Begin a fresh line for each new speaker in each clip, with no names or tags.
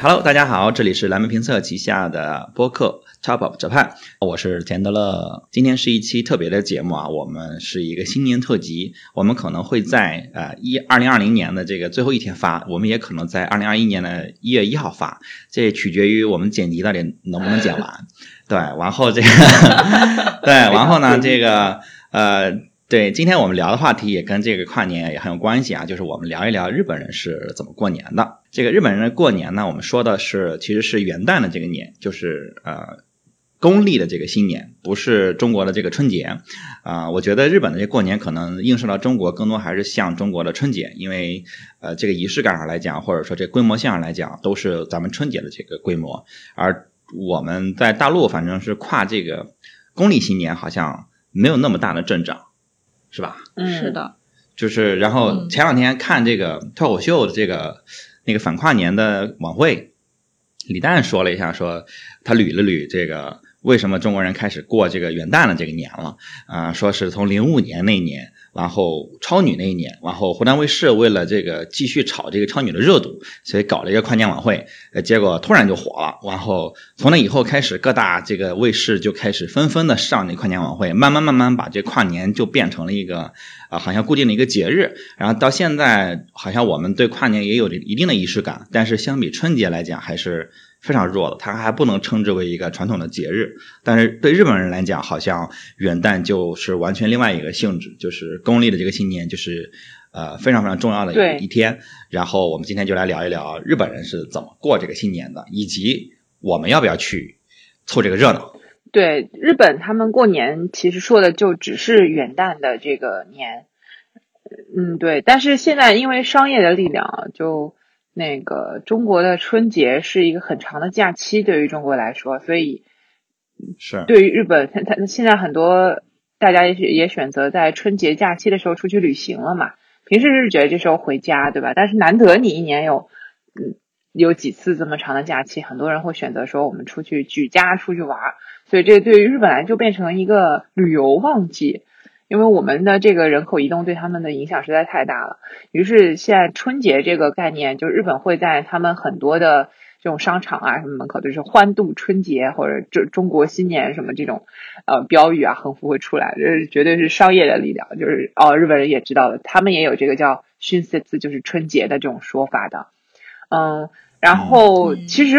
Hello，大家好，这里是蓝莓评测旗下的播客 Top of Japan，我是田德勒。今天是一期特别的节目啊，我们是一个新年特辑，我们可能会在呃一二零二零年的这个最后一天发，我们也可能在二零二一年的一月一号发，这取决于我们剪辑到底能不能剪完。对，然后这个 对，然后呢，这个呃。对，今天我们聊的话题也跟这个跨年也很有关系啊，就是我们聊一聊日本人是怎么过年的。这个日本人的过年呢，我们说的是其实是元旦的这个年，就是呃公历的这个新年，不是中国的这个春节啊。我觉得日本的这过年可能映射到中国，更多还是像中国的春节，因为呃这个仪式感上来讲，或者说这规模性上来讲，都是咱们春节的这个规模。而我们在大陆反正是跨这个公历新年，好像没有那么大的阵仗。是吧？
嗯，是的，
就是然后前两天看这个脱口秀的这个那个反跨年的晚会，李诞说了一下，说他捋了捋这个为什么中国人开始过这个元旦的这个年了啊，说是从零五年那年。然后超女那一年，然后湖南卫视为了这个继续炒这个超女的热度，所以搞了一个跨年晚会，呃，结果突然就火了。然后从那以后开始，各大这个卫视就开始纷纷的上那跨年晚会，慢慢慢慢把这跨年就变成了一个啊，好像固定的一个节日。然后到现在，好像我们对跨年也有一定的仪式感，但是相比春节来讲，还是。非常弱的，它还不能称之为一个传统的节日。但是对日本人来讲，好像元旦就是完全另外一个性质，就是公历的这个新年，就是呃非常非常重要的一一天。然后我们今天就来聊一聊日本人是怎么过这个新年的，以及我们要不要去凑这个热闹。
对日本，他们过年其实说的就只是元旦的这个年。嗯，对。但是现在因为商业的力量，就。那个中国的春节是一个很长的假期，对于中国来说，所以
是
对于日本，他他现在很多大家也也选择在春节假期的时候出去旅行了嘛。平时是觉得这时候回家，对吧？但是难得你一年有嗯有几次这么长的假期，很多人会选择说我们出去举家出去玩，所以这对于日本来就变成一个旅游旺季。因为我们的这个人口移动对他们的影响实在太大了，于是现在春节这个概念，就日本会在他们很多的这种商场啊什么门口，就是欢度春节或者中中国新年什么这种呃标语啊横幅会出来，这绝对是商业的力量。就是哦，日本人也知道了，他们也有这个叫春节字，就是春节的这种说法的。嗯，然后其实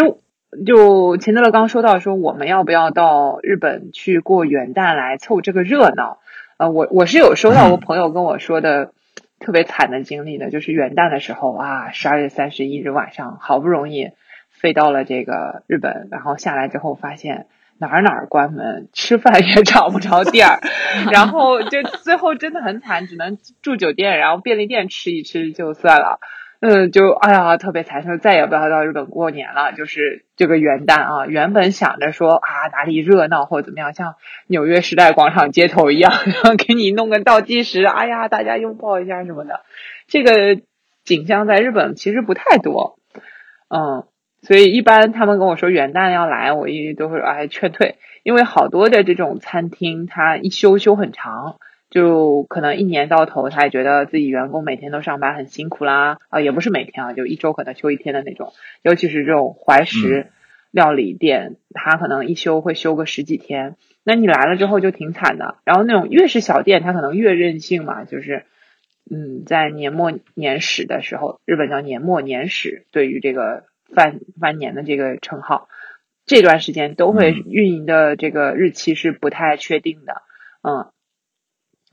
就钱德勒刚说到说，我们要不要到日本去过元旦来凑这个热闹？呃，我我是有收到我朋友跟我说的特别惨的经历的，就是元旦的时候啊，十二月三十一日晚上，好不容易飞到了这个日本，然后下来之后发现哪儿哪儿关门，吃饭也 找不着地儿，然后就最后真的很惨，只能住酒店，然后便利店吃一吃就算了。嗯，就哎呀，特别惨，说再也不要到日本过年了。就是这个元旦啊，原本想着说啊，哪里热闹或者怎么样，像纽约时代广场街头一样，然后给你弄个倒计时，哎呀，大家拥抱一下什么的。这个景象在日本其实不太多，嗯，所以一般他们跟我说元旦要来，我一直都会哎劝退，因为好多的这种餐厅，它一休休很长。就可能一年到头，他也觉得自己员工每天都上班很辛苦啦啊，也不是每天啊，就一周可能休一天的那种。尤其是这种怀石料理店，他可能一休会休个十几天。那你来了之后就挺惨的。然后那种越是小店，他可能越任性嘛，就是嗯，在年末年始的时候，日本叫年末年始，对于这个饭饭年的这个称号，这段时间都会运营的这个日期是不太确定的，嗯。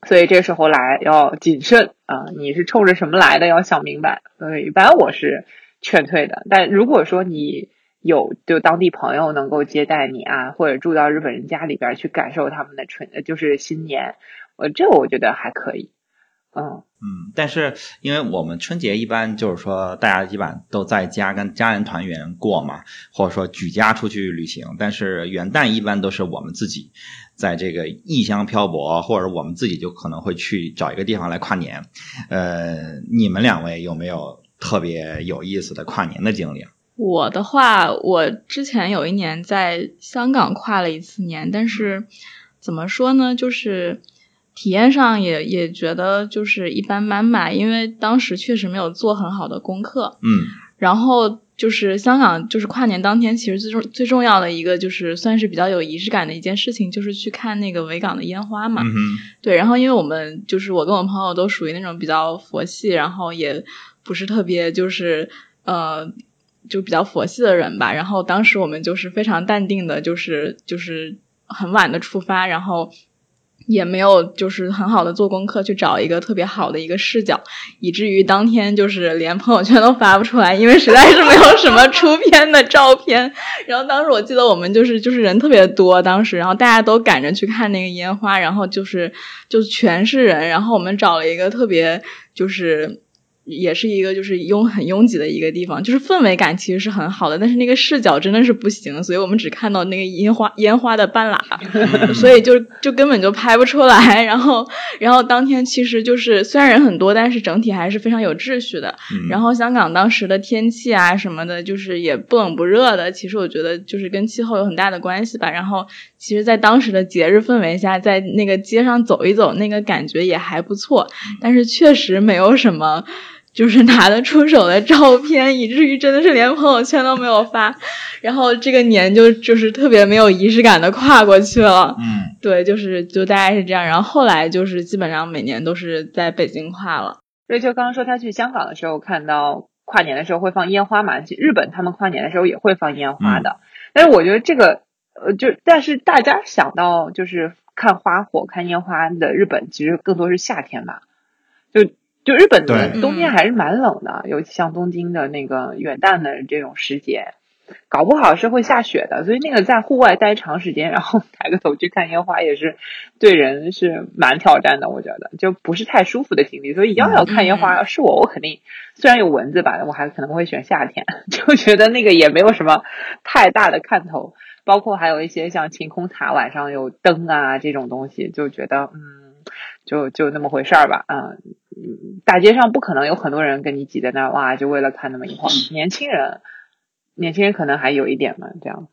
所以这时候来要谨慎啊！你是冲着什么来的？要想明白。所以一般我是劝退的。但如果说你有就当地朋友能够接待你啊，或者住到日本人家里边去感受他们的春，就是新年，我这我觉得还可以。嗯
嗯，但是因为我们春节一般就是说大家一般都在家跟家人团圆过嘛，或者说举家出去旅行。但是元旦一般都是我们自己在这个异乡漂泊，或者我们自己就可能会去找一个地方来跨年。呃，你们两位有没有特别有意思的跨年的经历？
我的话，我之前有一年在香港跨了一次年，但是怎么说呢，就是。体验上也也觉得就是一般般吧，因为当时确实没有做很好的功课。
嗯。
然后就是香港，就是跨年当天，其实最重最重要的一个就是算是比较有仪式感的一件事情，就是去看那个维港的烟花嘛。
嗯，
对，然后因为我们就是我跟我朋友都属于那种比较佛系，然后也不是特别就是呃就比较佛系的人吧。然后当时我们就是非常淡定的，就是就是很晚的出发，然后也没有就是很好的做功课去找一个特别好的一个视角，以至于当天就是连朋友圈都发不出来，因为实在是没有什么出片的照片。然后当时我记得我们就是就是人特别多，当时然后大家都赶着去看那个烟花，然后就是就全是人，然后我们找了一个特别就是。也是一个就是拥很拥挤的一个地方，就是氛围感其实是很好的，但是那个视角真的是不行，所以我们只看到那个烟花烟花的半拉，所以就就根本就拍不出来。然后然后当天其实就是虽然人很多，但是整体还是非常有秩序的。
嗯
然后香港当时的天气啊什么的，就是也不冷不热的，其实我觉得就是跟气候有很大的关系吧。然后其实，在当时的节日氛围下，在那个街上走一走，那个感觉也还不错，但是确实没有什么。就是拿得出手的照片，以至于真的是连朋友圈都没有发，然后这个年就就是特别没有仪式感的跨过去了。
嗯，
对，就是就大概是这样。然后后来就是基本上每年都是在北京跨了。
瑞秋刚刚说他去香港的时候看到跨年的时候会放烟花嘛，其实日本他们跨年的时候也会放烟花的，但是我觉得这个呃，就但是大家想到就是看花火、看烟花的日本，其实更多是夏天吧，就。就日本的冬天还是蛮冷的，尤其像东京的那个元旦的这种时节，搞不好是会下雪的。所以那个在户外待长时间，然后抬个头去看烟花，也是对人是蛮挑战的。我觉得就不是太舒服的经历。所以要要看烟花，是我我肯定虽然有蚊子吧，我还可能会选夏天，就觉得那个也没有什么太大的看头。包括还有一些像晴空塔晚上有灯啊这种东西，就觉得嗯，就就那么回事儿吧，嗯。大街上不可能有很多人跟你挤在那儿，哇，就为了看那么一会儿。年轻人，年轻人可能还有一点嘛，这样。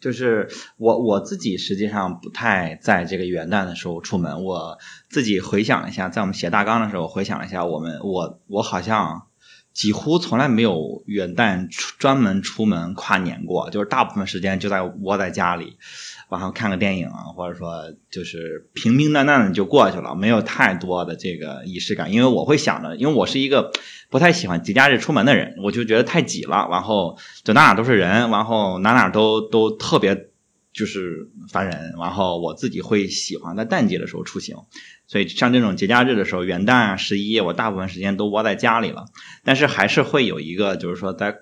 就是我我自己实际上不太在这个元旦的时候出门。我自己回想一下，在我们写大纲的时候，回想了一下，我们我我好像几乎从来没有元旦出专门出门跨年过，就是大部分时间就在窝在家里。然后看个电影啊，或者说就是平平淡淡的就过去了，没有太多的这个仪式感。因为我会想着，因为我是一个不太喜欢节假日出门的人，我就觉得太挤了，然后就哪哪都是人，然后哪哪都都特别就是烦人。然后我自己会喜欢在淡季的时候出行，所以像这种节假日的时候，元旦啊、十一，我大部分时间都窝在家里了。但是还是会有一个，就是说在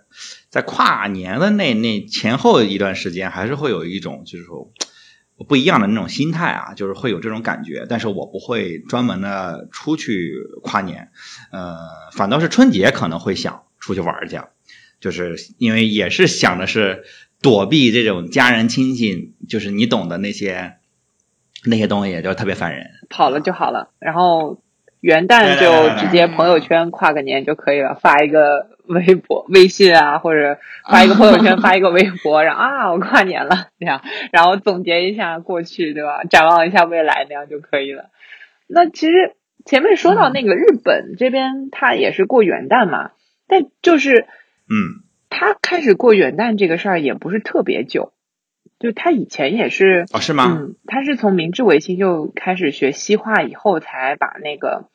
在跨年的那那前后一段时间，还是会有一种就是说不一样的那种心态啊，就是会有这种感觉。但是我不会专门的出去跨年，呃，反倒是春节可能会想出去玩去，就是因为也是想的是躲避这种家人亲戚，就是你懂的那些那些东西，就特别烦人。
跑了就好了，然后元旦就直接朋友圈跨个年就可以了，发一个微博、微信啊，或者发一个朋友圈、发一个微博，然后啊，我跨年了这样，然后总结一下过去，对吧？展望一下未来，那样就可以了。那其实前面说到那个日本这边，它也是过元旦嘛，但就是
嗯，
他开始过元旦这个事儿也不是特别久，就他以前也是
哦，是吗？
嗯，他是从明治维新就开始学西化以后，才把那个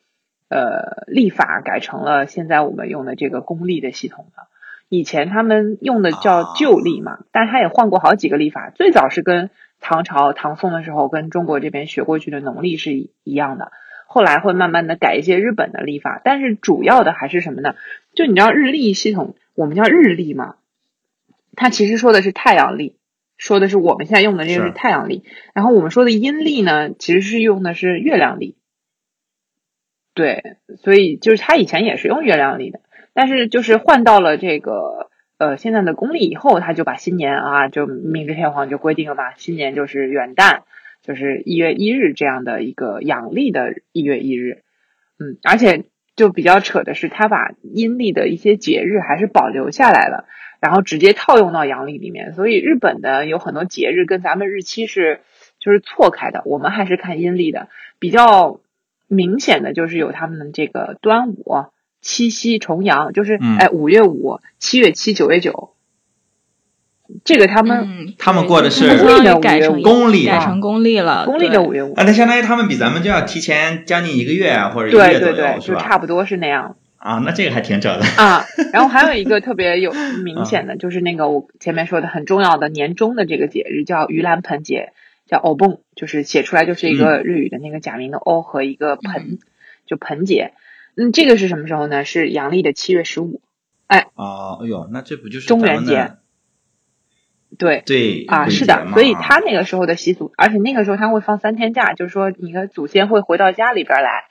呃历法改成了现在我们用的这个公历的系统的。以前他们用的叫旧历嘛，但他也换过好几个历法。最早是跟唐朝、唐宋的时候跟中国这边学过去的农历是一一样的，后来会慢慢的改一些日本的历法，但是主要的还是什么呢？就你知道日历系统，我们叫日历嘛，它其实说的是太阳历。说的是我们现在用的这个是
是
太阳历，然后我们说的阴历呢，其实是用的是月亮历。对，所以就是他以前也是用月亮历的，但是就是换到了这个呃现在的公历以后，他就把新年啊，就明治天皇就规定了嘛，新年就是元旦，就是一月一日这样的一个阳历的一月一日。嗯，而且就比较扯的是，他把阴历的一些节日还是保留下来了。然后直接套用到阳历里面，所以日本的有很多节日跟咱们日期是就是错开的，我们还是看阴历的。比较明显的就是有他们的这个端午、七夕、重阳，就是
嗯
哎五月五、七月七、九月九，这个他们
嗯，
他们过的是
他们相当于改成
公历啊
改成公历了，
公历的五月五，
啊，那相当于他们比咱们就要提前将近一个月啊，或者一个
对
月左右，
对对，
对？
就差不多是那样。
啊，那这个还挺扯的。
啊，然后还有一个特别有 明显的，就是那个我前面说的很重要的年终的这个节日叫盂兰盆节，叫欧蹦，就是写出来就是一个日语的那个假名的欧和一个盆，就盆节。嗯，这个是什么时候呢？是阳历的七月十五。
哎啊，哎呦，那这不就是
中元节？对
对
啊，是的，所以他那个时候的习俗，而且那个时候他会放三天假，就是说你的祖先会回到家里边来，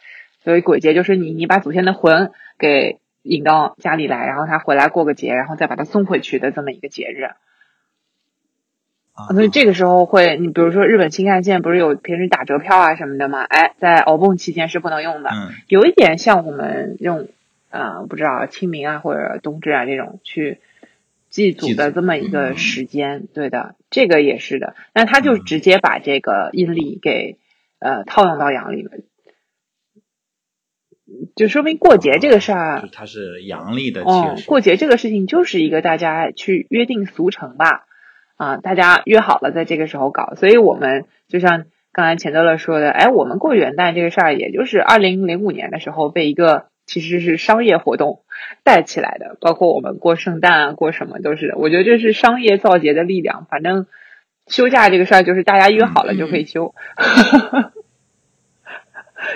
所以鬼节就是你你把祖先的魂给引到家里来，然后他回来过个节，然后再把他送回去的这么一个节日。
啊
所以这个时候会，你比如说日本新干线不是有平时打折票啊什么的吗？哎，在熬蹦期间是不能用的，
嗯
有一点像我们用呃不知道清明啊或者冬至啊这种去祭祖的这么一个
嗯。
时间，对的，这个也是的。那他就
嗯。
直接把这个阴历给呃套用到阳历了，就说明过节这个事儿
它是阳历的七
哦
月，十五
过节这个事情就是一个大家去约定俗成吧，啊，大家约好了在这个时候搞，所以我们就像刚才钱德勒说的，哎，我们过元旦这个事儿，也就是二零零五年的时候被一个其实是商业活动带起来的，包括我们过圣诞啊，过什么都是，我觉得这是商业造节的力量，反正休假这个事儿就是大家约好了就可以休。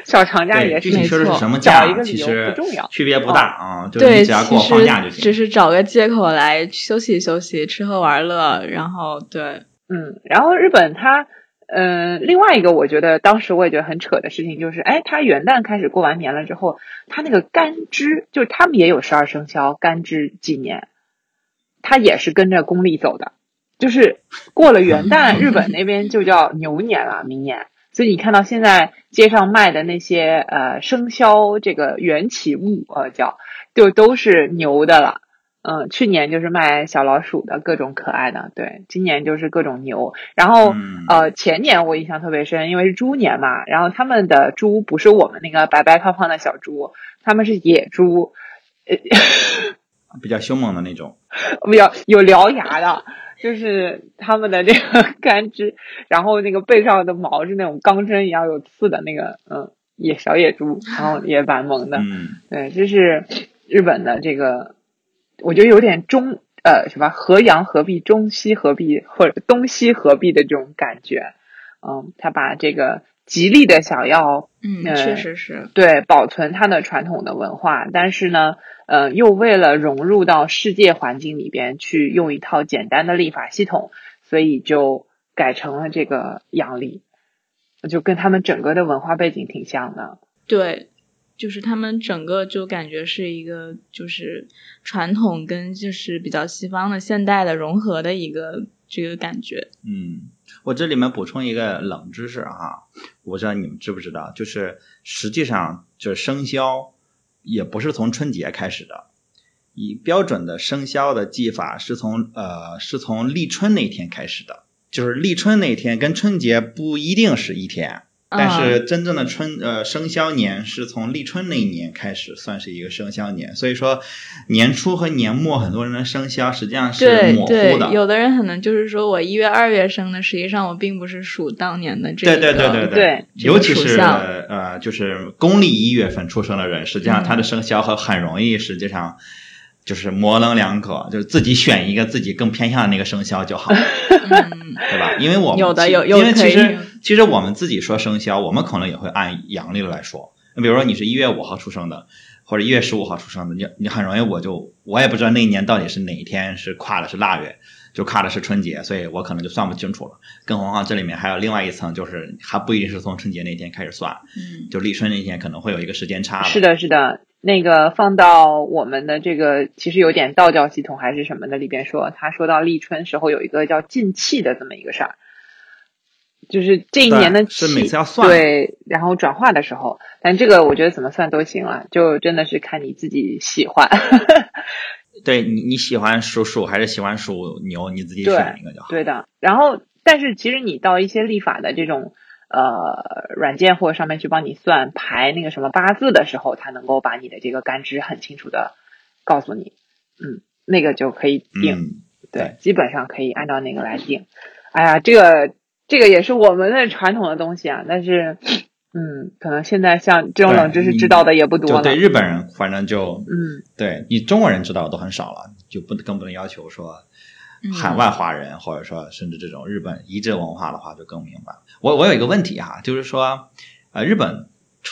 小长假也是
具体说的是什么
找
假
一个，理由
其实
不重要。
区别不大啊，就是
对，其
放假就行。
实只是找个借口来休息休息，吃喝玩乐，然后对，
嗯，然后日本它，呃，另外一个我觉得当时我也觉得很扯的事情就是，哎，它元旦开始过完年了之后，它那个干支，就是他们也有十二生肖干支纪年，它也是跟着公历走的，就是过了元旦，日本那边就叫牛年了，明年。所以你看到现在街上卖的那些呃生肖这个缘起物呃叫就都是牛的了。嗯，去年就是卖小老鼠的各种可爱的，对，今年就是各种牛。然后、
嗯
呃，前年我印象特别深，因为是猪年嘛，然后他们的猪不是我们那个白白胖胖的小猪，他们是野猪，呃，
比较凶猛的那种。
比较有獠牙的，就是他们的这个 干枝，然后那个背上的毛是那种钢针一样有刺的那个，嗯，野小野猪，然后也蛮萌的。
嗯，
对，这是日本的这个，我觉得有点中呃什么河阳合璧、中西合璧或者东西合璧的这种感觉。嗯，他把这个极力的想要
嗯，
呃
确实是，
对保存它的传统的文化，但是呢，呃，又为了融入到世界环境里边去，用一套简单的立法系统，所以就改成了这个阳历，就跟他们整个的文化背景挺像的。
对，就是他们整个就感觉是一个就是传统跟就是比较西方的现代的融合的一个这个感觉。
嗯，我这里面补充一个冷知识哈，我不知道你们知不知道，就是实际上就是生肖也不是从春节开始的，以标准的生肖的记法是从呃是从立春那天开始的，就是立春那天跟春节不一定是一天。但是真正的春呃生肖年是从立春那一年开始算是一个生肖年，所以说年初和年末很多人的生肖实际上是模糊
对对，
的。
有的人可能就是说我一月、二月生的，实际上我并不是属当年的这
对
个。
对对对
对
这个
尤其是呃，就是公历一月份出生的人，实际上
嗯
他的生肖和很容易，实际上就是模棱两可，就是自己选一个自己更偏向的那个生肖就好，
嗯，
对吧？因为我们
有的有有
因为其实其实我们自己说生肖，我们可能也会按阳历来说。比如说你是一月五号出生的，或者一月十五号出生的，你你很容易我就我也不知道那一年到底是哪一天是跨的是腊月，就跨的是春节，所以我可能就算不清楚了。更何况这里面还有另外一层，就是还不一定是从春节那天开始算，
嗯
就立春那天可能会有一个时间差。
是的，是的，那个放到我们的这个其实有点道教系统还是什么的里边说，他说到立春时候有一个叫进气的这么一个事儿，就是这一年的
对是每次要算
对，然后转化的时候，但这个我觉得怎么算都行了，就真的是看你自己喜欢。
对你你喜欢属鼠还是喜欢属牛，你自己选一个就好。
对的，然后但是其实你到一些立法的这种呃软件或者上面去帮你算排那个什么八字的时候，它能够把你的这个干支很清楚的告诉你，嗯，那个就可以定，
嗯，
对，基本上可以按照那个来定。哎呀，这个这个也是我们的传统的东西啊，但是。嗯，可能现在像这种冷知识知道的也不多了。
对日本人，反正就
嗯，
对你中国人知道的都很少了，就不更不能要求说海外华人，或者说甚至这种日本移植文化的话就更明白。我我有一个问题哈，就是说呃，日本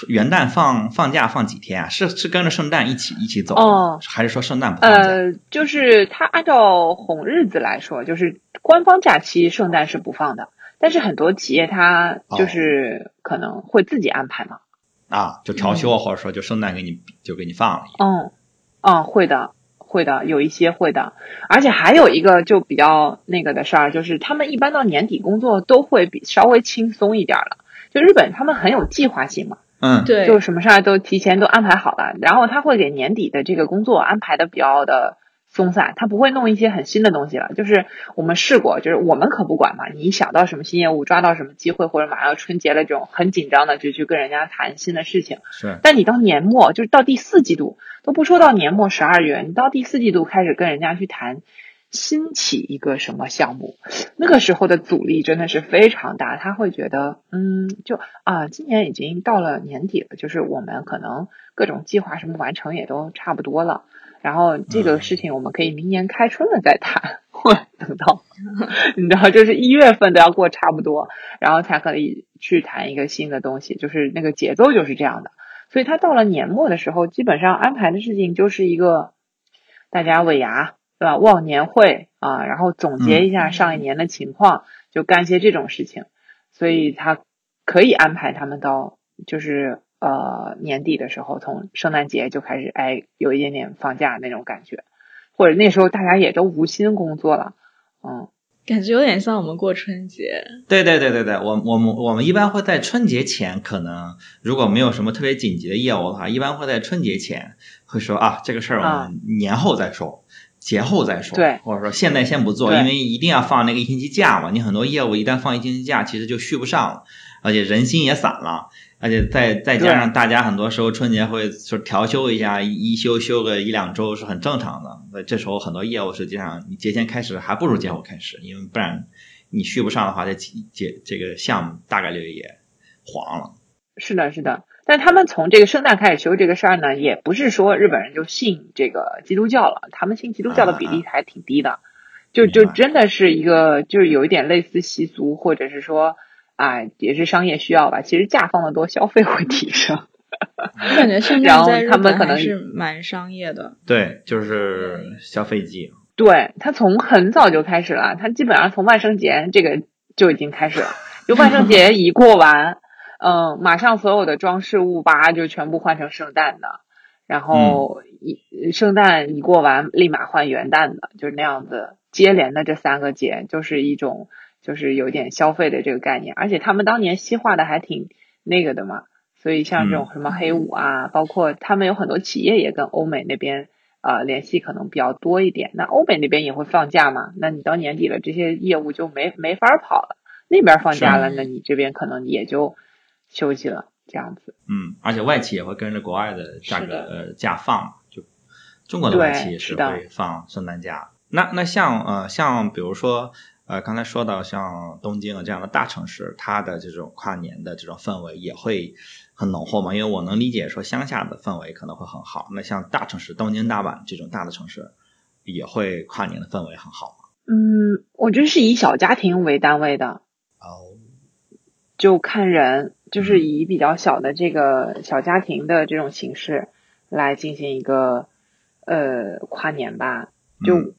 元旦放放假放几天啊？是是跟着圣诞一起一起走，
哦，
还是说圣诞不放假？
呃，就是他按照红日子来说，就是官方假期圣诞是不放的。但是很多企业它就是可能会自己安排嘛，
啊，就调休或者说就圣诞给你就给你放了。
嗯，嗯，会的，会的，有一些会的，而且还有一个就比较那个的事儿，就是他们一般到年底工作都会比稍微轻松一点了。就日本他们很有计划性嘛，
嗯，
对，
就什么事儿都提前都安排好了，然后他会给年底的这个工作安排的比较的。松散，他不会弄一些很新的东西了。就是我们试过，就是我们可不管嘛。你想到什么新业务，抓到什么机会，或者马上要春节了这种很紧张的，就去跟人家谈新的事情。
是。
但你到年末，就是到第四季度，都不说到年末十二月，你到第四季度开始跟人家去谈新起一个什么项目，那个时候的阻力真的是非常大。他会觉得，嗯，就啊，今年已经到了年底了，就是我们可能各种计划什么完成也都差不多了。然后这个事情我们可以明年开春了再谈，或等到 你知道，就是一月份都要过差不多，然后才可以去谈一个新的东西，就是那个节奏就是这样的。所以他到了年末的时候，基本上安排的事情就是一个大家尾牙对吧？忘年会啊，然后总结一下上一年的情况，就干些这种事情。所以他可以安排他们到就是。呃，年底的时候，从圣诞节就开始，哎，有一点点放假那种感觉，或者那时候大家也都无心工作了，嗯，
感觉有点像我们过春节。
对对对对对，我我们我们一般会在春节前，可能如果没有什么特别紧急的业务的话，一般会在春节前会说啊，这个事儿我们年后再说，节后再说，
对，
或者说现在先不做，因为一定要放那个一星期假嘛，你很多业务一旦放一星期假，其实就续不上了，而且人心也散了。而且再再加上大家很多时候春节会就调休一下，一休休个一两周是很正常的。那这时候很多业务实际上你节前开始还不如节后开始，因为不然你续不上的话，这节这个项目大概率也黄了。
是的，是的。但他们从这个圣诞开始休这个事儿呢，也不是说日本人就信这个基督教了，他们信基督教的比例还挺低的，就就真的是一个就是有一点类似习俗，或者是说。啊，也是商业需要吧。其实价放的多，消费会提升。
我感觉圣诞在日本还是蛮商业的。
对，就是消费季。
对他从很早就开始了，他基本上从万圣节这个就已经开始了。就万圣节一过完，嗯，马上所有的装饰物吧就全部换成圣诞的，然后一圣诞一过完，立马换元旦的，就是那样子接连的这三个节，就是一种。就是有点消费的这个概念，而且他们当年西化的还挺那个的嘛，所以像这种什么黑五啊，包括他们有很多企业也跟欧美那边呃联系可能比较多一点。那欧美那边也会放假嘛？那你到年底了，这些业务就没没法跑了。那边放假了，那你这边可能也就休息了，这样子。
嗯，而且外企也会跟着国外的价格呃假放，就中国的外企也是会放圣诞假。那那像呃像比如说。呃，刚才说到像东京啊这样的大城市，它的这种跨年的这种氛围也会很浓厚嘛？因为我能理解说乡下的氛围可能会很好，那像大城市东京、大阪这种大的城市，也会跨年的氛围很好吗？
嗯，我觉得是以小家庭为单位的。
哦，
就看人，就是以比较小的这个小家庭的这种形式来进行一个呃跨年吧，就。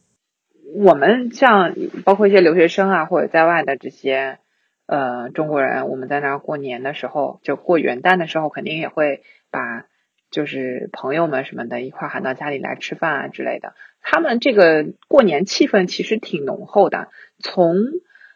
我们像包括一些留学生啊，或者在外的这些呃中国人，我们在那儿过年的时候，就过元旦的时候，肯定也会把就是朋友们什么的一块喊到家里来吃饭啊之类的。他们这个过年气氛其实挺浓厚的，从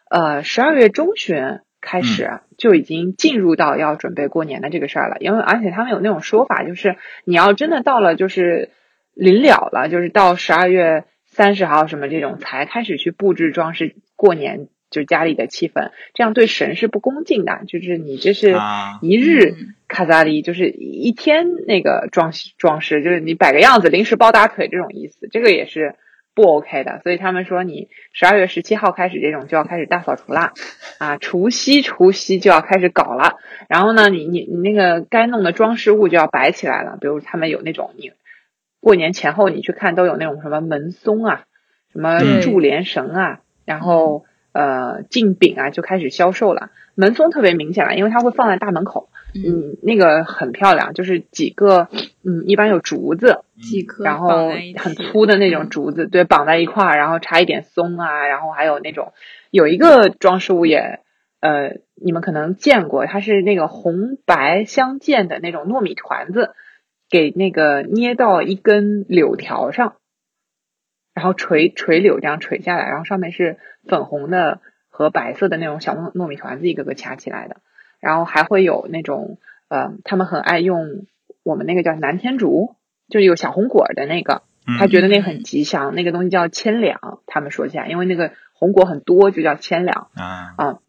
呃十二月中旬开始就已经进入到要准备过年的这个事儿了。因为而且他们有那种说法，就是你要真的到了就是临了了，就是到十二月。三十号什么这种才开始去布置装饰过年就家里的气氛，这样对神是不恭敬的。就是你这是
啊
一日
嗯
卡扎利，就是一天那个装饰装饰，就是你摆个样子，临时抱大腿这种意思，这个也是不 OK 的。所以他们说，你十二月十七号开始这种就要开始大扫除啦，啊，除夕除夕就要开始搞了。然后呢，你你你那个该弄的装饰物就要摆起来了，比如他们有那种你过年前后你去看都有那种什么门松啊，什么柱连绳啊，然后呃镜饼啊就开始销售了。门松特别明显了，因为它会放在大门口，
嗯，
嗯，那个很漂亮，就是几个嗯，一般有竹子，
几棵
然后很粗的那种
嗯。
竹子，对，绑在一块儿，然后插一点松啊，然后还有那种有一个装饰物也，呃，你们可能见过，它是那个红白相间的那种糯米团子，给那个捏到一根柳条上，然后垂垂柳这样垂下来，然后上面是粉红的和白色的那种小糯糯米团子一个个掐起来的，然后还会有那种呃，他们很爱用我们那个叫南天竹，就是有小红果的那个，
嗯。
他觉得那个很吉祥，那个东西叫千两，他们说起来，因为那个红果很多，就叫千两。
啊，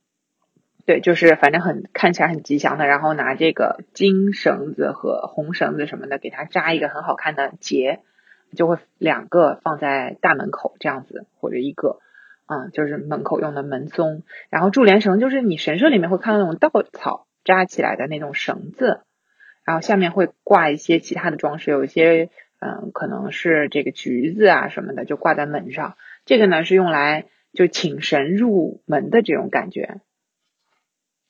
对，就是反正很看起来很吉祥的，然后拿这个金绳子和红绳子什么的给它扎一个很好看的结，就会两个放在大门口这样子，或者一个，嗯，就是门口用的门松。然后柱连绳就是你神社里面会看到那种稻草扎起来的那种绳子，然后下面会挂一些其他的装饰，有一些嗯可能是这个橘子啊什么的，就挂在门上。这个呢是用来就请神入门的这种感觉。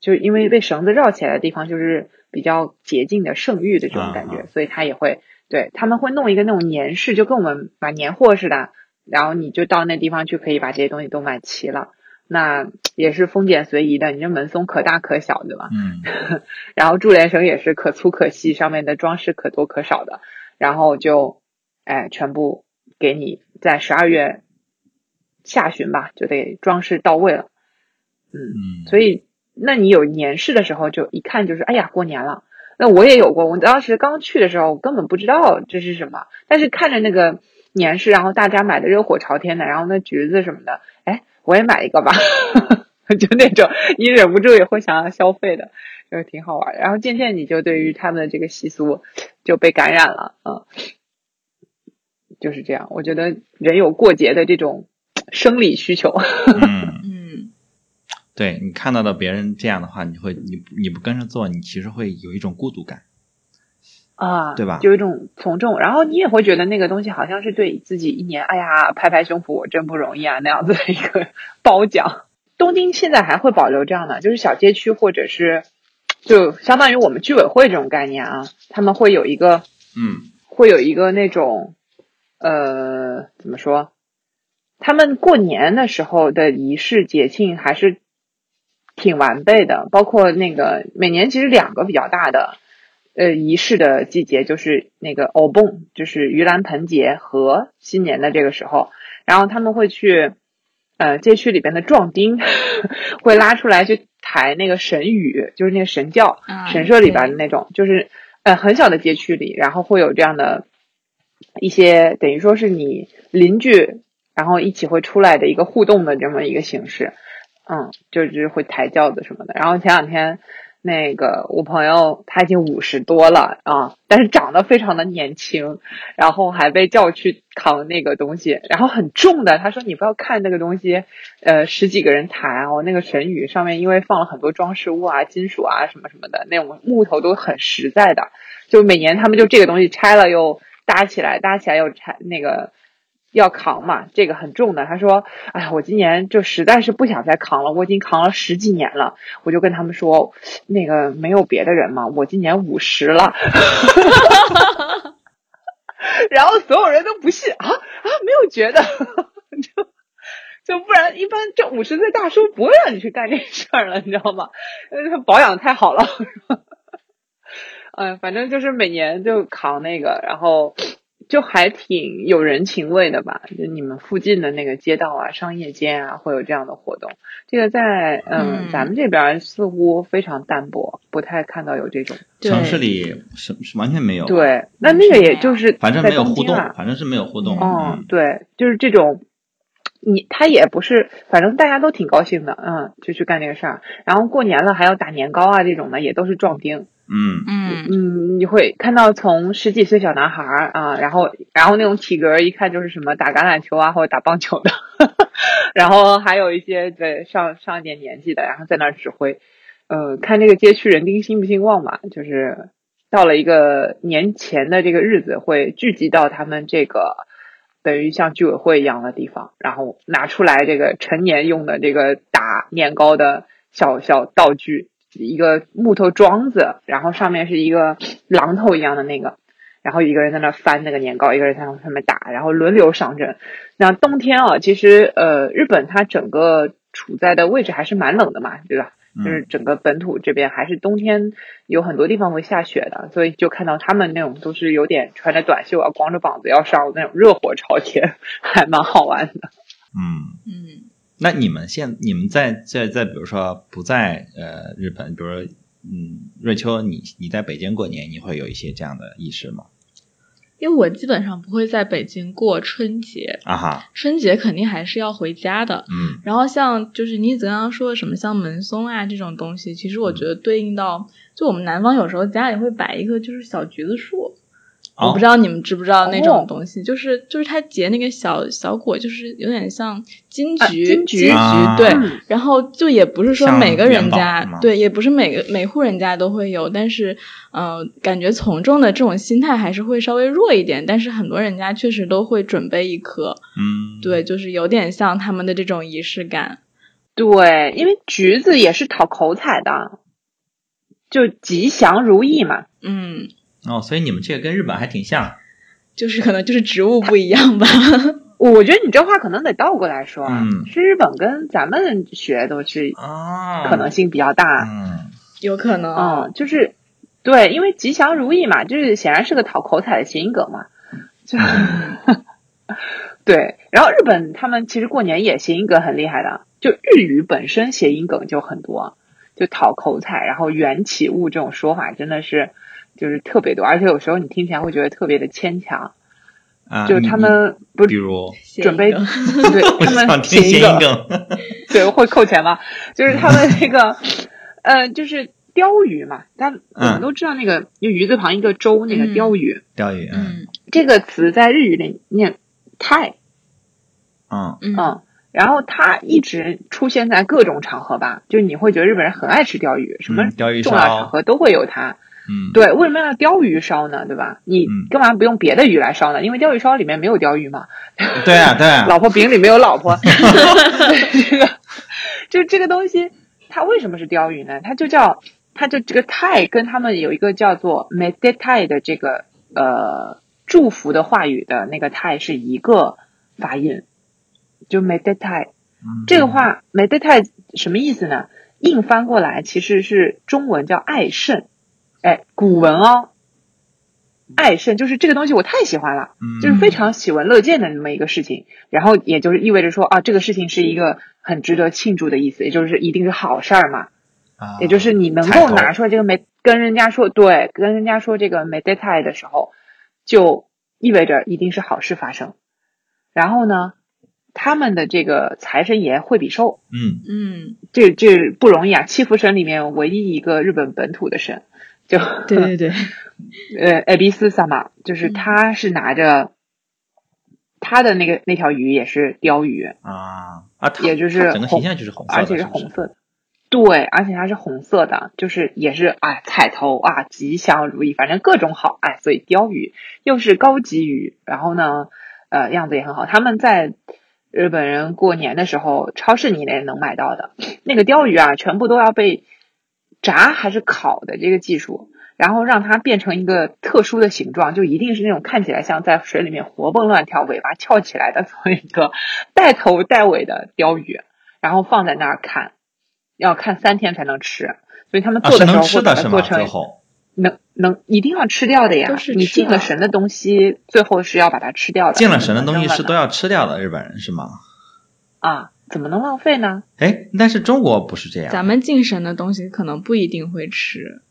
就是因为被绳子绕起来的地方，就是比较洁净的圣域的这种感觉，所以他也会对他们会弄一个那种年市，就跟我们买年货似的，然后你就到那地方去，可以把这些东西都买齐了。那也是风俭随宜的，你这门松可大可小，对吧？
嗯
然后柱连绳也是可粗可细，上面的装饰可多可少的，然后就哎全部给你在十二月下旬吧，就得装饰到位了。嗯，
嗯，
所以那你有年饰的时候，就一看就是哎呀过年了。那我也有过，我当时刚去的时候，我根本不知道这是什么，但是看着那个年饰，然后大家买的热火朝天的，然后那橘子什么的，哎，我也买一个吧，就那种你忍不住也会想要消费的，就是挺好玩。然后渐渐你就对于他们的这个习俗就被感染了，嗯，就是这样。我觉得人有过节的这种生理需求，
嗯，对你看到的别人这样的话，你会你你不跟着做，你其实会有一种孤独感。
啊，
对吧
就有一种从众，然后你也会觉得那个东西好像是对自己一年，哎呀，拍拍胸脯，我真不容易啊，那样子的一个褒奖。东京现在还会保留这样的，就是小街区或者是就相当于我们居委会这种概念啊，他们会有一个
嗯
会有一个那种呃怎么说？他们过年的时候的仪式节庆还是挺完备的，包括那个每年其实两个比较大的呃仪式的季节，就是那个欧蹦，就是盂兰盆节和新年的这个时候，然后他们会去呃街区里边的壮丁会拉出来去抬那个神语，就是那个神教。
啊
神社里边的那种，就是呃很小的街区里，然后会有这样的一些等于说是你邻居，然后一起会出来的一个互动的这么一个形式，嗯，就是会抬轿子什么的。然后前两天那个我朋友他已经五十多了啊，但是长得非常的年轻，然后还被叫去扛那个东西，然后很重的。他说你不要看那个东西，呃，十几个人抬哦，那个神语上面因为放了很多装饰物啊、金属啊什么什么的，那种木头都很实在的。就每年他们就这个东西拆了又搭起来，搭起来又拆那个。要扛嘛，这个很重的。他说：“哎呀，我今年就实在是不想再扛了，我已经扛了十几年了。”我就跟他们说：“那个没有别的人嘛，我今年五十了。”然后所有人都不信啊啊，没有觉得，就就不然一般这五十岁大叔不会让你去干这事儿了，你知道吗？他保养太好了。嗯，反正就是每年就扛那个，然后就还挺有人情味的吧。就你们附近的那个街道啊、商业街啊，会有这样的活动。这个在嗯
嗯
咱们这边似乎非常淡薄，不太看到有这种。
对
城市里是是完全没有，，
对，那那个也就是
反正没有互动反正是没有互动。
哦
嗯，
对，就是这种你他也不是，反正大家都挺高兴的，嗯，就去干这个事儿。然后过年了还要打年糕啊，这种的也都是壮丁。
嗯
嗯
嗯，你会看到从十几岁小男孩儿啊，然后然后那种体格一看就是什么打橄榄球啊或者打棒球的，然后还有一些对上上一点年纪的，然后在那儿指挥。呃，看这个街区人丁兴不兴旺吧，就是到了一个年前的这个日子，会聚集到他们这个等于像居委会一样的地方，然后拿出来这个成年用的这个打年糕的小小道具。一个木头桩子，然后上面是一个榔头一样的那个，然后一个人在那翻那个年糕，一个人在上面打，然后轮流上阵。那冬天啊，其实呃，日本它整个处在的位置还是蛮冷的嘛，对吧？就是整个本土这边还是冬天有很多地方会下雪的，所以就看到他们那种都是有点穿着短袖啊，光着膀子要上那种热火朝天，还蛮好玩的。
嗯
嗯。
那你们现你们在在在比如说不在呃日本，比如说嗯瑞秋，你你在北京过年，你会有一些这样的意识吗？
因为我基本上不会在北京过春节
啊哈，
春节肯定还是要回家的。
嗯，
然后像就是你刚刚说的什么像门松啊这种东西，其实我觉得对应到就我们南方有时候家里会摆一个就是小橘子树。我不知道你们知不知道那种东西，就是就是它结那个小小果，就是有点像金桔，
金
桔对。然后就也不是说每个人家对，也不是每个每户人家都会有，但是嗯，感觉从众的这种心态还是会稍微弱一点。但是很多人家确实都会准备一颗，
嗯，
对，就是有点像他们的这种仪式感。
对，因为橘子也是讨口彩的，就吉祥如意嘛。
嗯。
哦，所以你们这个跟日本还挺像，
就是可能就是植物不一样吧。
我觉得你这话可能得倒过来说，
嗯，
是日本跟咱们学都是
啊，
可能性比较大，
嗯，
有可能，
嗯，就是对，因为吉祥如意嘛，就是显然是个讨口彩的谐音梗嘛，就 对。然后日本他们其实过年也谐音梗很厉害的，就日语本身谐音梗就很多，就讨口彩，然后缘起物这种说法真的是。就是特别多，而且有时候你听起来会觉得特别的牵强。
啊，
就他们不
比如
准备对他们
谐音梗，
对 会扣钱吗？就是他们那个 呃，就是鲷鱼嘛，但我们都知道那个就鱼字旁一个周那个鲷鱼，
鲷鱼，
嗯，
这个词在日语里念太，
嗯
嗯，然后它一直出现在各种场合吧，就你会觉得日本人很爱吃鲷鱼，什么重要场合都会有它。
嗯，
对，为什么要鲷鱼烧呢？对吧？你干嘛不用别的鱼来烧呢？因为鲷鱼烧里面没有鲷鱼嘛。
对啊，对啊。
老婆饼里没有老婆。这个，就这个东西，它为什么是鲷鱼呢？它就叫，它就这个泰跟他们有一个叫做 “meditai” 的这个呃祝福的话语的那个泰是一个发音，就 “meditai”。这个话 “meditai” 什么意思呢？硬翻过来其实是中文叫爱甚。哎，古文哦，爱甚就是这个东西，我太喜欢了，就是非常喜闻乐见的那么一个事情。然后也就是意味着说啊，这个事情是一个很值得庆祝的意思，也就是一定是好事儿嘛。
啊，
也就是你能够拿出来这个没跟人家说对，跟人家说这个没 d e t a 的时候，就意味着一定是好事发生。然后呢，他们的这个财神爷惠比寿，
嗯
嗯，
这这不容易啊，七福神里面唯一一个日本本土的神。就
对 对对，
呃，艾比斯萨玛就是他是拿着他的那个那条鱼也是鲷鱼
啊啊，
也就是
整个形象就是红色，
而且是红色的，对，而且它是红色的，就是也是哎彩头啊，吉祥如意，反正各种好哎，所以鲷鱼又是高级鱼，然后呢，呃，样子也很好。他们在日本人过年的时候，超市你也能买到的那个鲷鱼啊，全部都要被。炸还是烤的这个技术，然后让它变成一个特殊的形状，就一定是那种看起来像在水里面活蹦乱跳、尾巴翘起来的这么一个带头带尾的鲷鱼，然后放在那儿看，要看三天才能吃。所以他们做的时候会把它做成能能一定要吃掉的呀。你进了神的东西，最后是要把它吃掉的。
进了神的东西是都要吃掉的，日本人是吗？
啊。怎么能浪费呢？
哎，但是中国不是这样。
咱们敬神的东西可能不一定会吃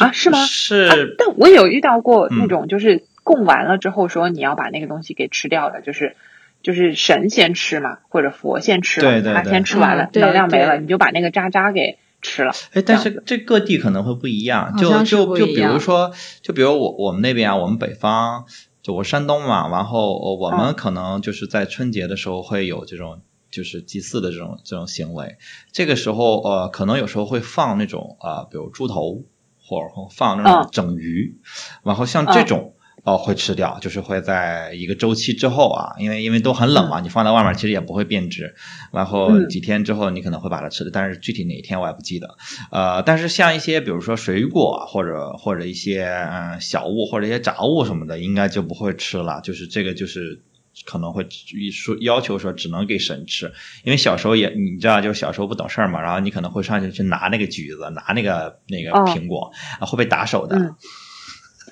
啊？是吗？
是。
但我有遇到过那种，就是供完了之后说你要把那个东西给吃掉的，就是就是神先吃嘛，或者佛先吃
对对对
先吃完了，
嗯
能量没了，你就把那个渣渣给吃了。
哎，但是这各地可能会不一样，就就就比如说，就比如我我们那边啊，我们北方，就我山东嘛，然后呃我们
嗯
可能就是在春节的时候会有这种就是祭祀的这种这种行为，这个时候呃可能有时候会放那种啊、呃比如猪头，或者放那种
嗯
整鱼，然后像这种。哦，会吃掉，就是会在一个周期之后啊，因为因为都很冷嘛，你放在外面其实也不会变质，然后
嗯
几天之后你可能会把它吃的，但是具体哪一天我也不记得。呃，但是像一些比如说水果或者或者一些嗯小物或者一些杂物什么的，应该就不会吃了。就是这个就是可能会说要求说只能给神吃，因为小时候也你知道，就是小时候不懂事儿嘛，然后你可能会上去去拿那个橘子，拿那个那个
哦。
苹果，啊会被打手的。
嗯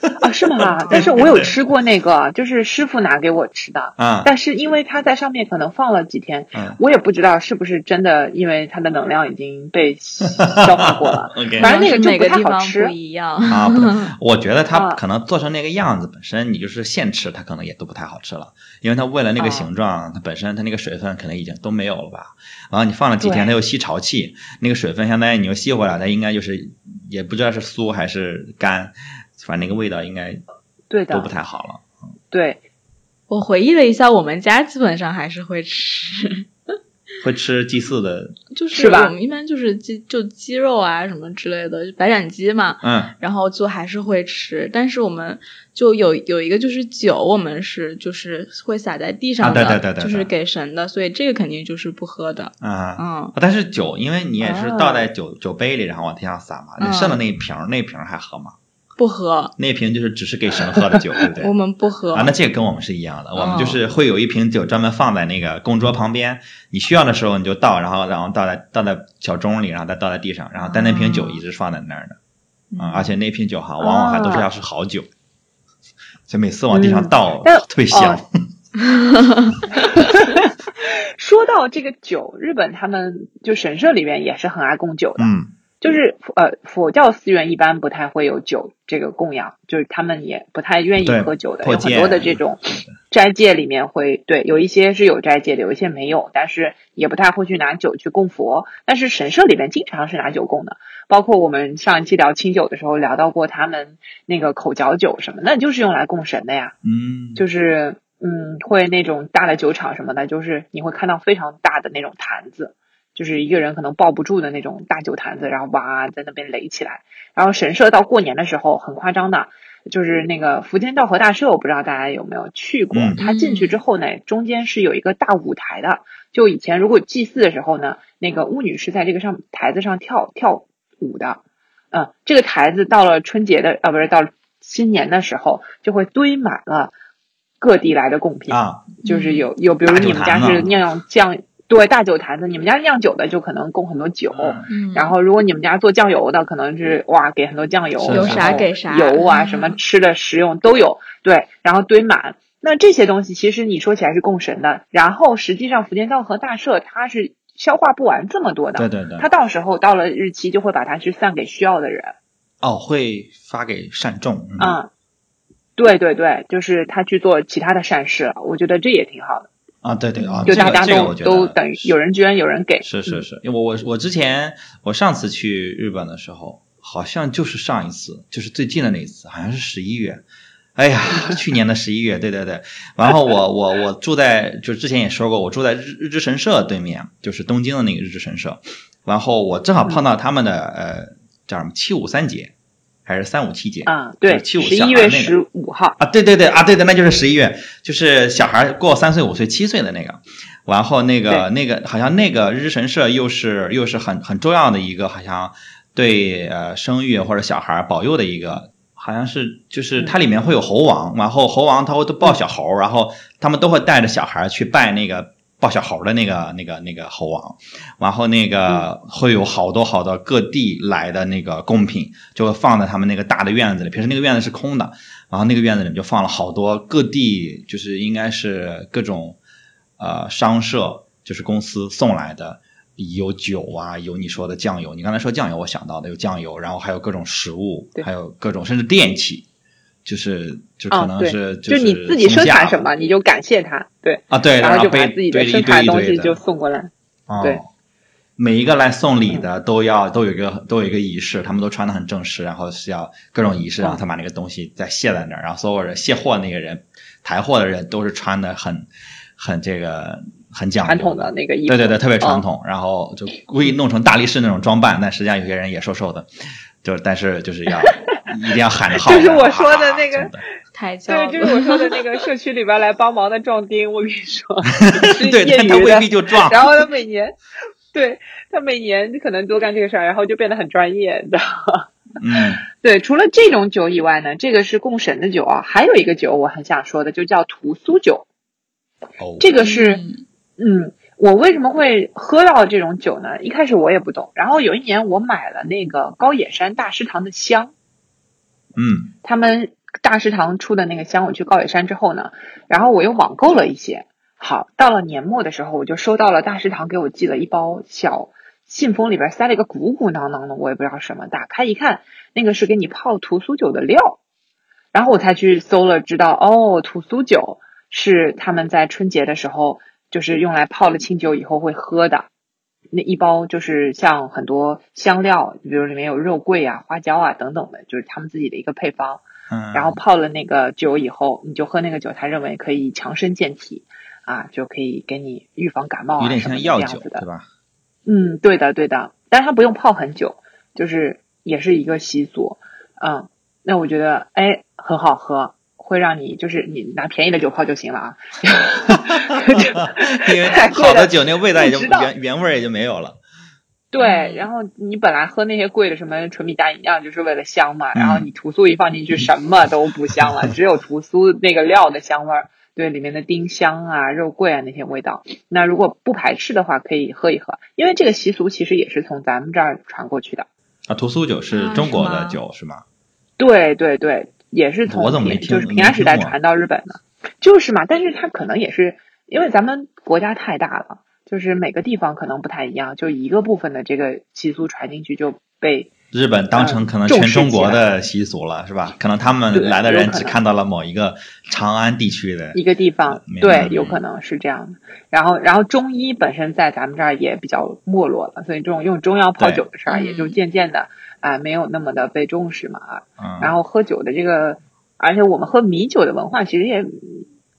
啊，是吗？但是我有吃过那个，就是师傅拿给我吃的。
啊，
但是因为它在上面可能放了几天，
嗯
我也不知道是不是真的，因为它的能量已经被消化过了。反正那个就不太好吃
不一样。
啊，不，我觉得它
啊
可能做成那个样子本身，你就是现吃，它可能也都不太好吃了，因为它为了那个
啊
形状，它本身它那个水分可能已经都没有了吧。然后你放了几天，它又吸潮气，那个水分相当于你又吸回来，它应该就是也不知道是酥还是干，反正那个味道应该
对的
都不，太好了。
对，
我回忆了一下，我们家基本上还是会吃，
会吃祭祀的，
就是我们一般就是鸡就鸡肉啊什么之类的，白斩鸡嘛，
嗯
然后就还是会吃，但是我们就有有一个就是酒，我们是就是会洒在地上的，
啊对对对对
就是给神的，所以这个肯定就是不喝的。
啊。
嗯，
但是酒，因为你也是
啊
倒在酒、酒杯里，然后往地上洒嘛，你
嗯
剩的那一瓶儿，那瓶儿还喝吗？
不喝，
那瓶就是只是给神喝的酒，对不对？
我们不喝。
啊，那这个跟我们是一样的，我们
哦
就是会有一瓶酒专门放在那个供桌旁边，你需要的时候你就倒，然后然后倒在倒在小盅里，然后再倒在地上，然后但那瓶酒一直放在那儿的，
嗯
啊，而且那瓶酒哈，往往还都是要是好酒，所以每次往地上
嗯
倒
但
特别香
哦。说到这个酒，日本他们就神社里面也是很爱供酒的，
嗯
就是呃佛教寺院一般不太会有酒这个供养，就是他们也不太愿意喝酒的，有很多的这种斋戒里面会对有一些是有斋戒的，有一些没有，但是也不太会去拿酒去供佛，但是神社里面经常是拿酒供的，包括我们上一期聊清酒的时候聊到过他们那个口嚼酒什么那，就是用来供神的呀。
嗯，
就是嗯，会那种大的酒厂什么的，就是你会看到非常大的那种坛子，就是一个人可能抱不住的那种大酒坛子，然后哇在那边垒起来。然后神社到过年的时候很夸张的，就是那个福建道和大社，我不知道大家有没有去过。
嗯
它进去之后呢，中间是有一个大舞台的。就以前如果祭祀的时候呢，那个巫女是在这个上台子上跳跳舞的。嗯，这个台子到了春节的啊，不是到新年的时候，就会堆满了各地来的贡品，
啊，
就是有有，比如你们家是酿酱，对，大酒坛子，你们家酿酒的就可能供很多酒，然后如果你们家做酱油的，可能是哇给很多酱油，
是有
啥给啥
油啊，
嗯
什么吃的食用都有，对，然后堆满。那这些东西其实你说起来是供神的，然后实际上福建道和大社它是消化不完这么多的，
对对对
它，到时候到了日期就会把它去散给需要的人。
哦，会发给善众，嗯
嗯，对对对，就是他去做其他的善事了，我觉得这也挺好的，
啊，对对啊，
就
这个
大家都、都等于有人捐有人给，嗯
是是是，因为我我我之前我上次去日本的时候，好像就是上一次，就是最近的那一次，好像是十一月。哎呀，去年的十一月，对对对。然后我我我住在，就之前也说过，我住在日日之神社对面，就是东京的那个日之神社。然后我正好碰到他们的、呃叫什么七五三节，还是三五七节
啊，对，
七五
十一月十五号，
啊，对对对啊，对对，那就是十一月，就是小孩过三岁、五岁、七岁的那个。然后那个那个好像那个日神社又是又是很很重要的一个，好像对呃生育或者小孩保佑的一个，好像是就是它里面会有猴王，然后猴王他会都抱小猴，然后他们都会带着小孩去拜那个。抱小猴的那个、那个、那个猴王，然后那个会有好多好多各地来的那个贡品，就会放在他们那个大的院子里。平时那个院子是空的，然后那个院子里面就放了好多各地，就是应该是各种呃商社，就是公司送来的，有酒啊，有你说的酱油。你刚才说酱油，我想到的有酱油，然后还有各种食物，
对
还有各种甚至电器。就是就可能是
就你自己生产什么，你就感谢他，对
啊对，
然
后
就把自己的生产的东西就送过来，对。
每一个来送礼的都要都有一个都有一个仪式，他们都穿的很正式，然后是要各种仪式，然后他把那个东西再卸在那儿，然后所有人卸货那个人抬货的人都是穿的很很这个很讲
传统的那个衣服，
对对对，特别传统，然后就故意弄成大力士那种装扮，但实际上有些人也瘦瘦的，就但是就是要 一定要喊着号，
就是我说的那个
抬
轿，对，就是我说的那个社区里边来帮忙的壮丁，我跟你说，
对，他未必就壮，
然后他每年。对他每年可能多干这个事儿，然后就变得很专业，的。
嗯，
对，除了这种酒以外呢，这个是供神的酒啊，还有一个酒我很想说的，就叫屠苏酒。
哦，
这个是，嗯，我为什么会喝到这种酒呢？一开始我也不懂，然后有一年我买了那个高野山大食堂的香，
嗯，
他们大食堂出的那个香，我去高野山之后呢，然后我又网购了一些。好，到了年末的时候，我就收到了大食堂给我寄了一包小信封，里边塞了一个鼓鼓囊囊的，我也不知道什么。打开一看，那个是给你泡屠苏酒的料，然后我才去搜了，知道哦，屠苏酒是他们在春节的时候就是用来泡了清酒以后会喝的。那一包就是像很多香料，比如里面有肉桂啊、花椒啊等等的，就是他们自己的一个配方。
嗯。
然后泡了那个酒以后，你就喝那个酒，他认为可以强身健体。啊，就可以给你预防感冒啊，
有点像药酒
的，
对吧？
嗯，对的，对的，但是它不用泡很久，就是也是一个习俗。嗯，那我觉得哎很好喝，会让你就是你拿便宜的酒泡就行了啊。
因为 好的酒那个味道也就原原味也就没有了。
对，然后你本来喝那些贵的什么纯米大吟酿就是为了香嘛，然后你屠苏一放进去，什么都不香了，只有屠苏那个料的香味儿。对里面的丁香啊、肉桂啊那些味道，那如果不排斥的话，可以喝一喝，因为这个习俗其实也是从咱们这儿传过去的。
啊，屠苏酒是中国的酒是吗？
对对对，也是从平就是平安时代传到日本的，就是嘛。但是它可能也是因为咱们国家太大了，就是每个地方可能不太一样，就一个部分的这个习俗传进去就被。
日本当成可能全中国的习俗了，是吧？可能他们来的人只看到了某一个长安地区的
一个地方，对，有可能是这样的。然后，然后中医本身在咱们这儿也比较没落了，所以这种用中药泡酒的事儿也就渐渐的啊没有那么的被重视嘛啊。然后喝酒的这个，而且我们喝米酒的文化其实也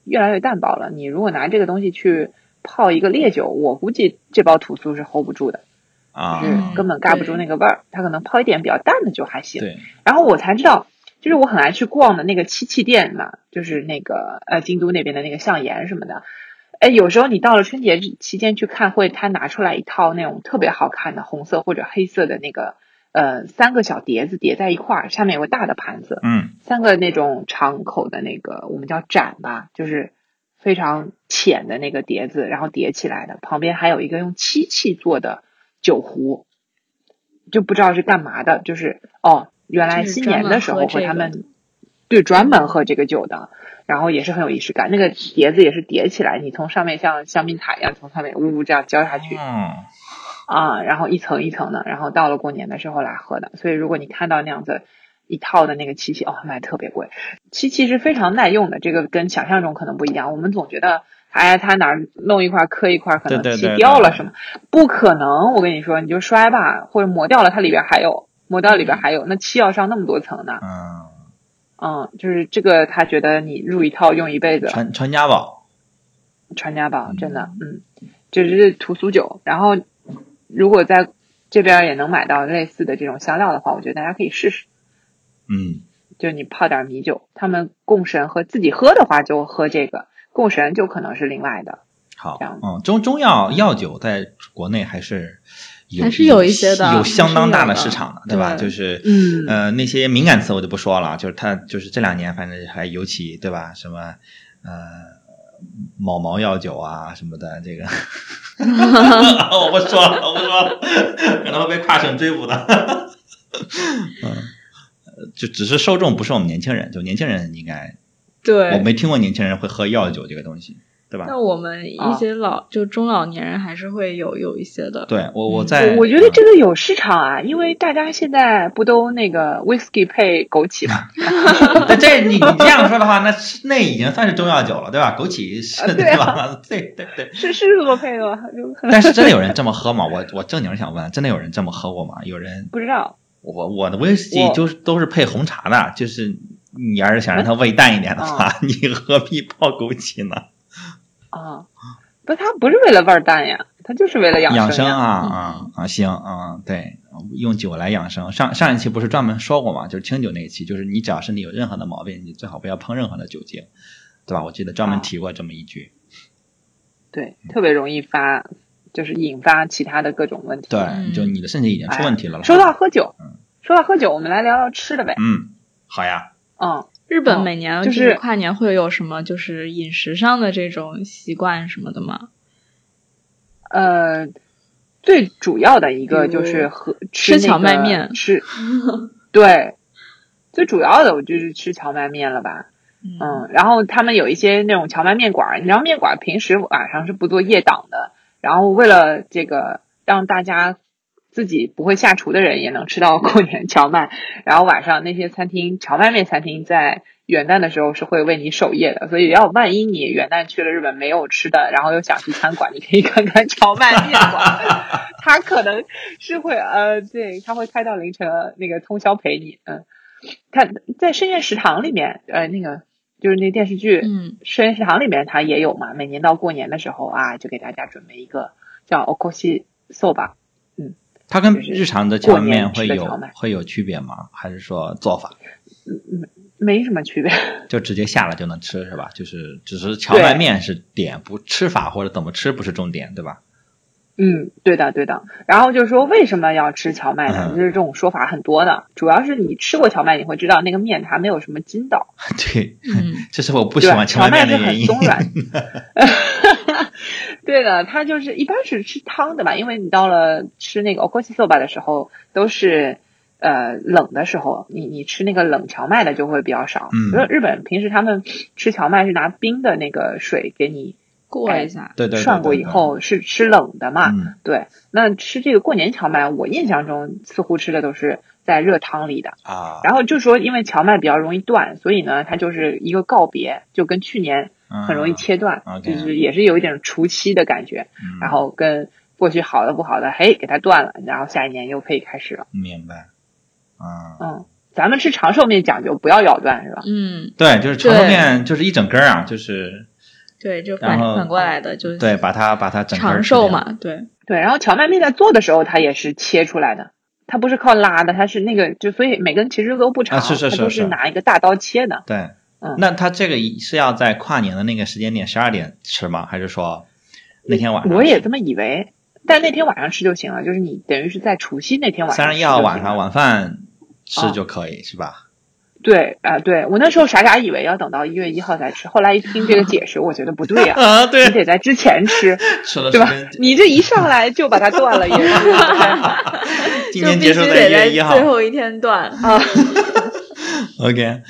越来越淡薄了。你如果拿这个东西去泡一个烈酒，我估计这包土苏是 hold 不住的。
啊，
是根本盖不住那个味儿，它可能泡一点比较淡的就还行。
对，
然后我才知道，就是我很爱去逛的那个漆器店嘛，就是那个呃京都那边的那个相岩什么的。哎，有时候你到了春节期间去看会，他拿出来一套那种特别好看的红色或者黑色的那个呃三个小碟子叠在一块儿，下面有个大的盘子，
嗯，
三个那种敞口的那个我们叫盏吧，就是非常浅的那个碟子，然后叠起来的，旁边还有一个用漆器做的。酒壶就不知道是干嘛的，就是哦，原来新年的时候和他们对专门喝这个酒的，然后也是很有仪式感。那个碟子也是叠起来，你从上面像香槟塔一样从上面呜呜这样浇下去，啊，然后一层一层的，然后到了过年的时候来喝的。所以如果你看到那样子一套的那个漆器，哦，卖特别贵。漆器是非常耐用的，这个跟想象中可能不一样。我们总觉得。哎，他哪弄一块磕一块，可能漆掉了什么？不可能，我跟你说，你就摔吧，或者磨掉了，它里边还有，磨掉里边还有，那漆要上那么多层呢。
嗯，
嗯，就是这个，他觉得你入一套用一辈子，
传传家宝，
传家宝，真的，嗯，就是屠苏酒。然后，如果在这边也能买到类似的这种香料的话，我觉得大家可以试试。
嗯，
就你泡点米酒，他们供神和自己喝的话，就喝这个。供神就可能是另外的，
好，嗯，中中药药酒在国内还是有
还是有一些的，
有相当大的市场的，
对
吧？就是
嗯
呃那些敏感词我就不说了，就是它就是这两年反正还尤其对吧？什么呃某毛药酒啊什么的，这个 我不说了，我不说了，可能会被跨省追捕的。嗯，就只是受众不是我们年轻人，就年轻人应该。
对，
我没听过年轻人会喝药酒这个东西。对吧？
那我们一些老、就中老年人还是会有有一些的。
对我我
嗯
在
我我觉得这个有市场啊，因为大家现在不都那个 whisky 配枸杞吗？
那这你你这样说的话，那那已经算是中药酒了，对吧？枸杞是、
啊对
吧？对对对。
是是这么配的吗？就
但是真的有人这么喝吗？我我正经想问，真的有人这么喝过吗？有人
不知道。
我我的威士忌
我
就是都是配红茶的，就是你要是想让它味淡一点的话，你何必泡枸杞呢？
啊，不，它不是为了味儿淡呀，它就是为了
养
生养。
生啊啊啊！行啊，对，用酒来养生。上上一期不是专门说过嘛，就是清酒那一期，就是你只要身体有任何的毛病，你最好不要碰任何的酒精，对吧？我记得专门
啊
提过这么一句。
对，特别容易发，就是引发其他的各种问题。
对，
嗯
就你的身体已经出问题了。
哎说到喝酒
嗯，
说到喝酒，我们来聊聊吃的呗。
嗯，好呀，
嗯，
日本
哦
每年
就
就是跨年会有什么就是饮食上的这种习惯什么的吗？
呃，最主要的一个就是喝吃
吃荞
那个
麦面
吃，对，最主要的我就是吃荞麦面了吧。嗯，然后他们有一些那种荞麦面馆儿，你知道面馆儿平时晚上是不做夜档的，然后为了这个让大家自己不会下厨的人也能吃到 过年荞麦，然后晚上那些餐厅荞麦面餐厅在元旦的时候是会为你守夜的，所以要万一你元旦去了日本没有吃的，然后又想去餐馆，你可以看看荞麦面馆，他可能是会呃，对，他会开到凌晨那个通宵陪你，嗯。他在深夜食堂里面，呃，那个就是那电视剧《
嗯
深夜食堂》里面，它也有嘛。每年到过年的时候啊，就给大家准备一个叫 okoshi soba，
它跟日常的荞麦面会有会有区别吗？还是说做法
没什么区别。
就直接下了就能吃是吧？就是只是荞麦面是点，不吃法或者怎么吃不是重点，对吧？
嗯，对的，对的。然后就是说，为什么要吃荞麦呢？
嗯
就是这种说法很多的，主要是你吃过荞麦，你会知道那个面它没有什么筋道，
对，
嗯
这是我不喜？欢荞麦
荞麦是
面的原因。
很松软。对的，它就是一般是吃汤的吧，因为你到了吃那个 okoshi soba 的时候，都是呃冷的时候，你你吃那个冷荞麦的就会比较少。
嗯
因为日本平时他们吃荞麦是拿冰的那个水给你
过一下，
对对对，
涮过以后是吃冷的嘛。
嗯
对，那吃这个过年荞麦，我印象中似乎吃的都是在热汤里的。
啊，
然后就说，因为荞麦比较容易断，所以呢，它就是一个告别，就跟去年很容易切断，
嗯
就是也是有一点除夕的感觉。
嗯
然后跟过去好的不好的，嘿，给它断了，然后下一年又可以开始了。
明白，啊，
嗯，咱们吃长寿面讲究不要咬断，是吧？
嗯，
对，就是长寿面就是一整根儿啊，就是
对，就反反过来的，就是
对，把它把它整根儿
长，寿嘛，对，
对，然后荞麦面在做的时候，它也是切出来的，它不是靠拉的，它是那个就所以每根其实都不长，
啊是是是
它都是
是
拿一个大刀切的。
对。
嗯
那它这个是要在跨年的那个时间点十二点吃吗？还是说那天晚上？
我也这么以为，但那天晚上吃就行了，就是你等于是在除夕那天晚上
三十一。号晚上晚饭吃
哦
就可以、是吧？
对啊、对我那时候傻傻以为要等到一月一号再吃，后来一听这个解释，我觉得不对呀、
啊，
你
对，
得在之前吃，对吧？你这一上来就把它断了，也是不太好
今天结束在一月一号
最。后一天断。
啊。
OK，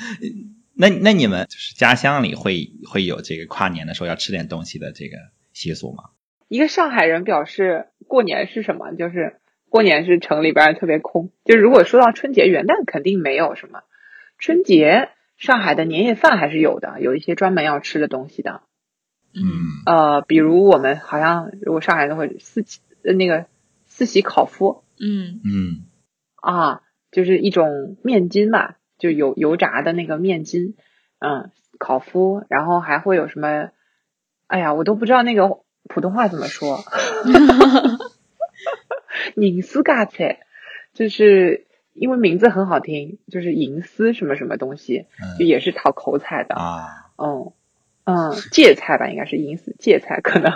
那那你们就是家乡里会会有这个跨年的时候要吃点东西的这个习俗吗？
一个上海人表示，过年是什么？就是过年是城里边特别空。就是如果说到春节、元旦，肯定没有什么。春节上海的年夜饭还是有的，有一些专门要吃的东西的。
嗯
呃，比如我们好像如果上海人会四喜呃那个四喜烤麸
嗯
嗯
啊，就是一种面筋嘛，就油油炸的那个面筋，嗯，烤麸，然后还会有什么？哎呀，我都不知道那个普通话怎么说。银丝嘎菜，就是因为名字很好听，就是银丝什么什么东西，就
嗯
也是讨口彩的。
啊，
嗯嗯，芥菜吧，应该是银丝芥菜，可能，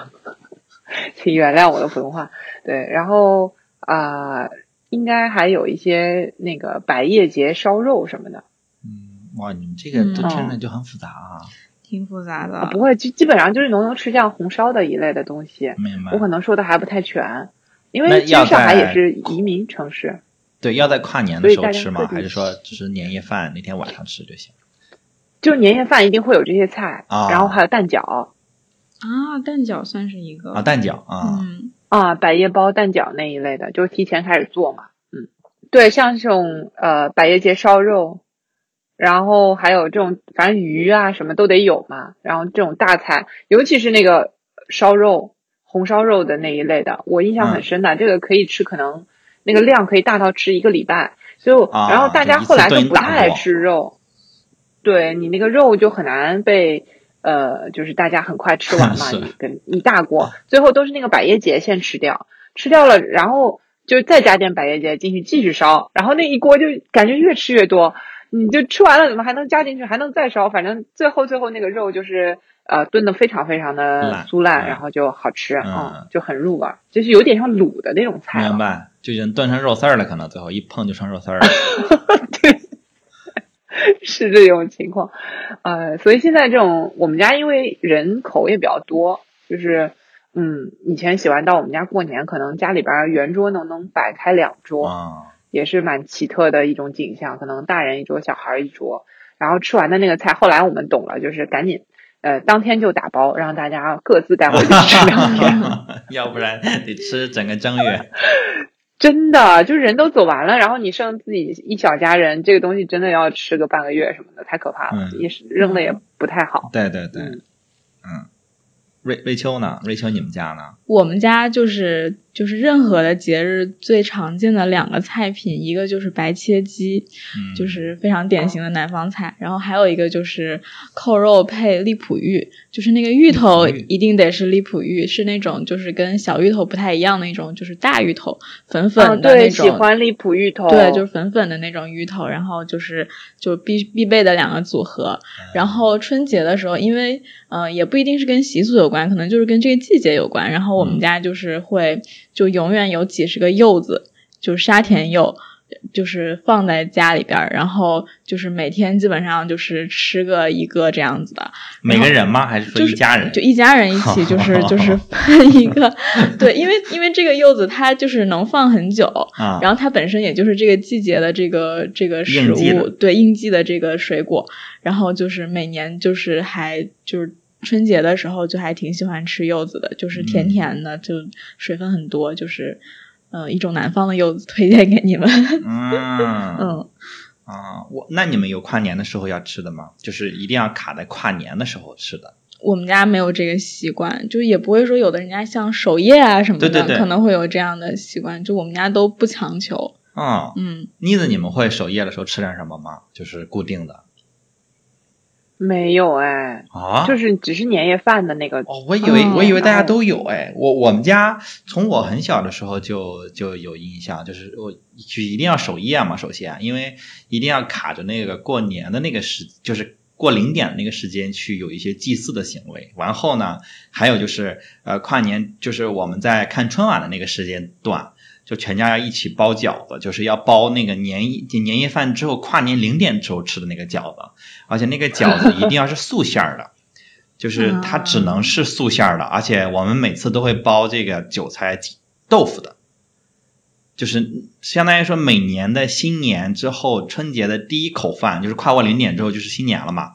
请原谅我的普通话。对，然后啊、应该还有一些那个百叶结烧肉什么的
嗯，哇，你们这个都
嗯
听着就很复杂啊，
挺复杂的。
啊，不会，基基本上就是浓油赤酱红烧的一类的东西。
明白
我？可能说的还不太全，因为其实上海也是移民城市。
对，要在跨年的时候吃吗？还是说只是年夜饭那天晚上吃就行？
就年夜饭一定会有这些菜，
啊
然后还有蛋饺，
啊，蛋饺算是一个
啊，蛋饺啊，
嗯
啊，百叶包、蛋饺那一类的，就提前开始做嘛。嗯，对，像这种呃百叶结烧肉，然后还有这种反正鱼啊什么都得有嘛。然后这种大菜，尤其是那个烧肉、红烧肉的那一类的，我印象很深的，这个可以吃，可能那个量可以大到吃一个礼拜。所以我，
啊
然后大家后来都不太爱吃肉，对你那个肉就很难被。呃，就是大家很快吃完嘛，
是
你跟一大锅，最后都是那个百叶结先吃掉，吃掉了，然后就再加点百叶结进去继续烧，然后那一锅就感觉越吃越多，你就吃完了怎么还能加进去，还能再烧，反正最后最后那个肉就是呃炖的非常非常的酥烂，
嗯
然后就好吃，
嗯
就很入味儿，就是有点像卤的那种菜
明白，就已经断成肉丝儿了，可能最后一碰就成肉丝儿了。
对是这种情况，呃，所以现在这种我们家因为人口也比较多，就是嗯，以前喜欢到我们家过年，可能家里边儿圆桌能能摆开两桌，
啊，
也是蛮奇特的一种景象，可能大人一桌，小孩儿一桌，然后吃完的那个菜，后来我们懂了，就是赶紧呃当天就打包，让大家各自带回去吃两天。
要不然得吃整个正月。
真的，就是人都走完了，然后你剩自己一小家人，这个东西真的要吃个半个月什么的，太可怕了，
嗯
也是扔了也不太好。
对对对，
嗯
嗯。瑞瑞秋呢？瑞秋，你们家呢？
我们家就是就是任何的节日最常见的两个菜品，一个就是白切鸡，
嗯，
就是非常典型的南方菜，然后还有一个就是扣肉配荔浦芋，就是那个芋头一定得是荔浦芋，是那种就是跟小芋头不太一样的一种，就是大芋头，粉粉
嗯，对，
的那种。
喜欢荔浦芋头，
对，就是粉粉的那种芋头，然后就是就必必备的两个组合。然后春节的时候，因为呃也不一定是跟习俗有关，可能就是跟这个季节有关。然后我们
嗯
家就是会就永远有几十个柚子，就是沙田柚，就是放在家里边儿，然后就是每天基本上就是吃个一个这样子的。
每个人吗？还是说
就是
一家人？
就一家人一起，就是 就是分一个，对，因为因为这个柚子它就是能放很久，
啊，
然后它本身也就是这个季节的这个这个食物，对应季的这个水果，然后就是每年就是还就是春节的时候就还挺喜欢吃柚子的，就是甜
嗯
甜的，就水分很多，就是呃一种南方的柚子推荐给你们，
嗯
嗯。
啊，我那你们有跨年的时候要吃的吗？就是一定要卡在跨年的时候吃的。
我们家没有这个习惯，就也不会说有的人家像守夜啊什么的，
对对对
可能会有这样的习惯，就我们家都不强求。
啊，
嗯，
妮子，你们会守夜的时候吃点什么吗？就是固定的
没有哎，
啊？
就是只是年夜饭的那个，
哦，我以为、
哦
我以为大家都有哎，我我们家从我很小的时候就就有印象，就是我就一定要守夜嘛，首先因为一定要卡着那个过年的那个时，就是过零点的那个时间去有一些祭祀的行为。完后呢，还有就是呃跨年，就是我们在看春晚的那个时间段。就全家要一起包饺子，就是要包那个年夜年夜饭之后跨年零点之后吃的那个饺子，而且那个饺子一定要是素馅儿的，就是它只能是素馅儿的，而且我们每次都会包这个韭菜豆腐的，就是相当于说每年的新年之后，春节的第一口饭就是跨过零点之后就是新年了嘛。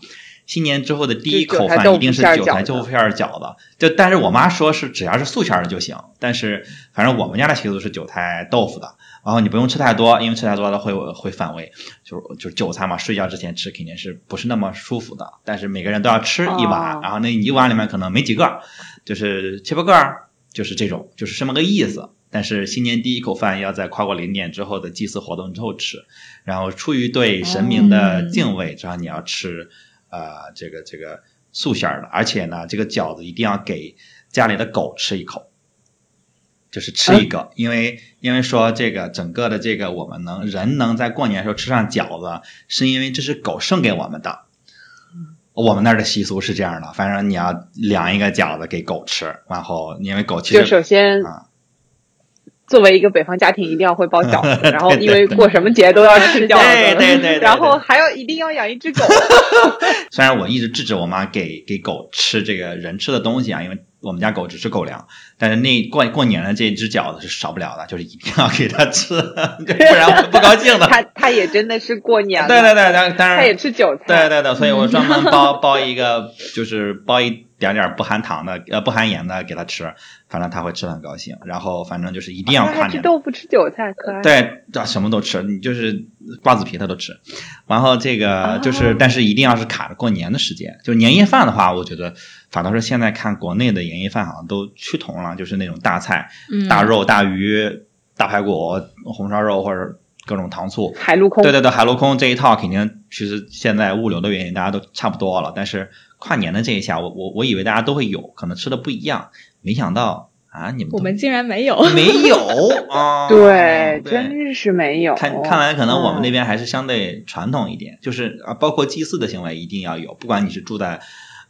新年之后的第一口饭一定是韭菜豆腐馅儿饺子，就但是我妈说是只要是素馅儿的就行，但是反正我们家的习俗是韭菜豆腐的，然后你不用吃太多，因为吃太多了会会反胃，就是就是韭菜嘛，睡觉之前吃肯定是不是那么舒服的，但是每个人都要吃一碗，
哦
然后那一碗里面可能没几个，就是七八个，就是这种，就是这么个意思。但是新年第一口饭要在跨过零点之后的祭祀活动之后吃，然后出于对神明的敬畏，然后你要吃。呃，这个这个素馅儿的，而且呢，这个饺子一定要给家里的狗吃一口，就是吃一个，因为因为说这个整个的这个我们能人能在过年的时候吃上饺子，是因为这是狗剩给我们的。我们那儿的习俗是这样的，反正你要量一个饺子给狗吃，然后因为狗其实
就首先
啊。
作为一个北方家庭，一定要会包饺子，
对
然后因为过什么节都要吃饺子，
对对对对。
然后还要一定要养一只狗。
虽然我一直制止我妈给给狗吃这个人吃的东西啊，因为我们家狗只吃狗粮，但是那过过年的这只饺子是少不了的，就是一定要给它吃，不然会不高兴的。
它它也真的是过年了，
对对对，当当然
它也吃韭菜，
对对对，所以我专门包包一个，就是包一点点不含糖的呃不含盐的给它吃，反正它会吃的很高兴。然后反正就是一定要跨年，
他吃豆腐吃韭菜，可爱。
对，这什么都吃，你就是瓜子皮它都吃。然后这个就是，
哦
但是一定要是卡着过年的时间。就是年夜饭的话，我觉得反倒是现在看国内的年夜饭好像都趋同了，就是那种大菜、
嗯
大肉、大鱼、大排骨、红烧肉或者各种糖醋。
海陆空，
对对对，海陆空这一套肯定，其实现在物流的原因，大家都差不多了。但是跨年的这一下，我我我以为大家都会有，可能吃的不一样，没想到啊，你们
我们竟然没有。
没有 啊？
对，真是没有。
看看来，可能我们那
嗯
边还是相对传统一点，就是啊，包括祭祀的行为一定要有，不管你是住在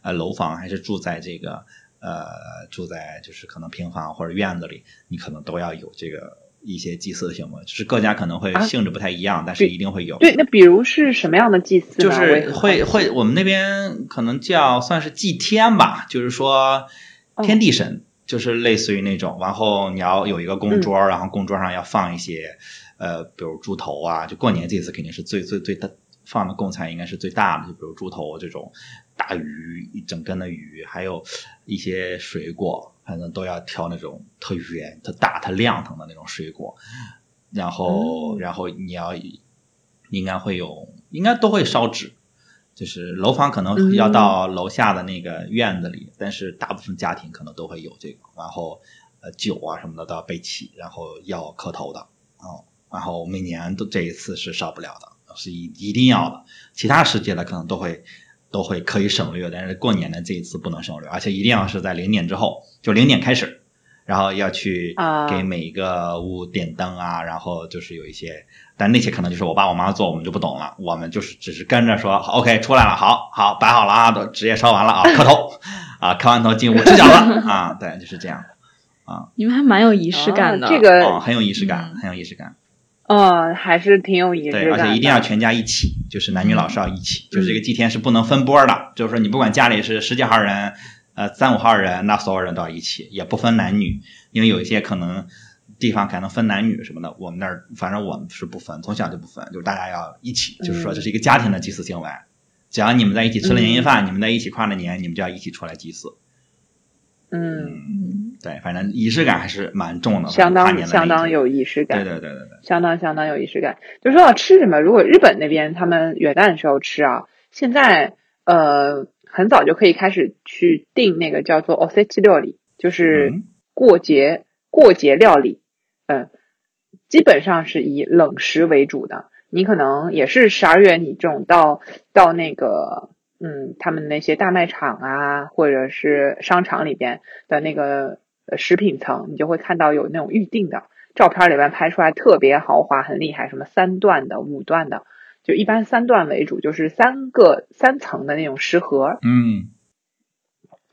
呃楼房，还是住在这个呃住在就是可能平房或者院子里，你可能都要有这个一些祭祀的行为，就是各家可能会
啊
性质不太一样，但是一定会有。
对，那比如是什么样的祭祀呢？
就是会会，我们那边可能叫算是祭天吧，就是说
哦
天地神，就是类似于那种，然后你要有一个供桌，
嗯
然后供桌上要放一些呃，比如猪头啊，就过年这次肯定是最最最大放的贡菜应该是最大的，就比如猪头这种大鱼一整根的鱼，还有一些水果，反正都要挑那种特圆、特大、特亮堂的那种水果，然后、
嗯。
然后你要应该会有，应该都会烧纸。就是楼房可能要到楼下的那个院子里，但是大部分家庭可能都会有这个，然后呃酒啊什么的都要备齐，然后要磕头的哦，然后每年都这一次是少不了的，是一一定要的，其他时节的可能都会都会可以省略，但是过年的这一次不能省略，而且一定要是在零点之后，就零点开始，然后要去
啊。
给每一个屋点灯啊，然后就是有一些，但那些可能就是我爸我妈做，我们就不懂了，我们就是只是跟着说，OK 出来了，好好摆好了啊，都纸也烧完了啊，磕头啊，磕完头进屋吃饺子啊，对，就是这样啊，
你们还蛮有仪式感的。
哦这个
哦，很有仪式感，
嗯。
很有仪式感，
嗯，还是挺有仪式
对，
感的。
而且一定要全家一起，就是男女老少一起，就是这个祭天是不能分波的，就是说你不管家里是十几号人，呃三五号人，那所有人都要一起，也不分男女，因为有一些可能地方可能分男女什么的，我们那儿反正我们是不分，从小就不分，就是大家要一起，就是说这是一个家庭的祭祀行为，只要你们在一起吃了年夜饭，你们在一起跨了年，你们就要一起出来祭祀，
嗯，
嗯，
对，反正仪式感还是蛮重的，
相当相当有仪式感。
对对对对对，
相当相当有仪式感。就说到吃什么，如果日本那边他们元旦的时候吃啊，现在呃很早就可以开始去订那个叫做 osechi 料理，就是
嗯
过节、过节料理，嗯、基本上是以冷食为主的。你可能也是十二月，你这种到到那个嗯，他们那些大卖场啊，或者是商场里边的那个呃食品层，你就会看到有那种预定的。照片里面拍出来特别豪华，很厉害，什么三段的、五段的，就一般三段为主，就是三个三层的那种食盒，
嗯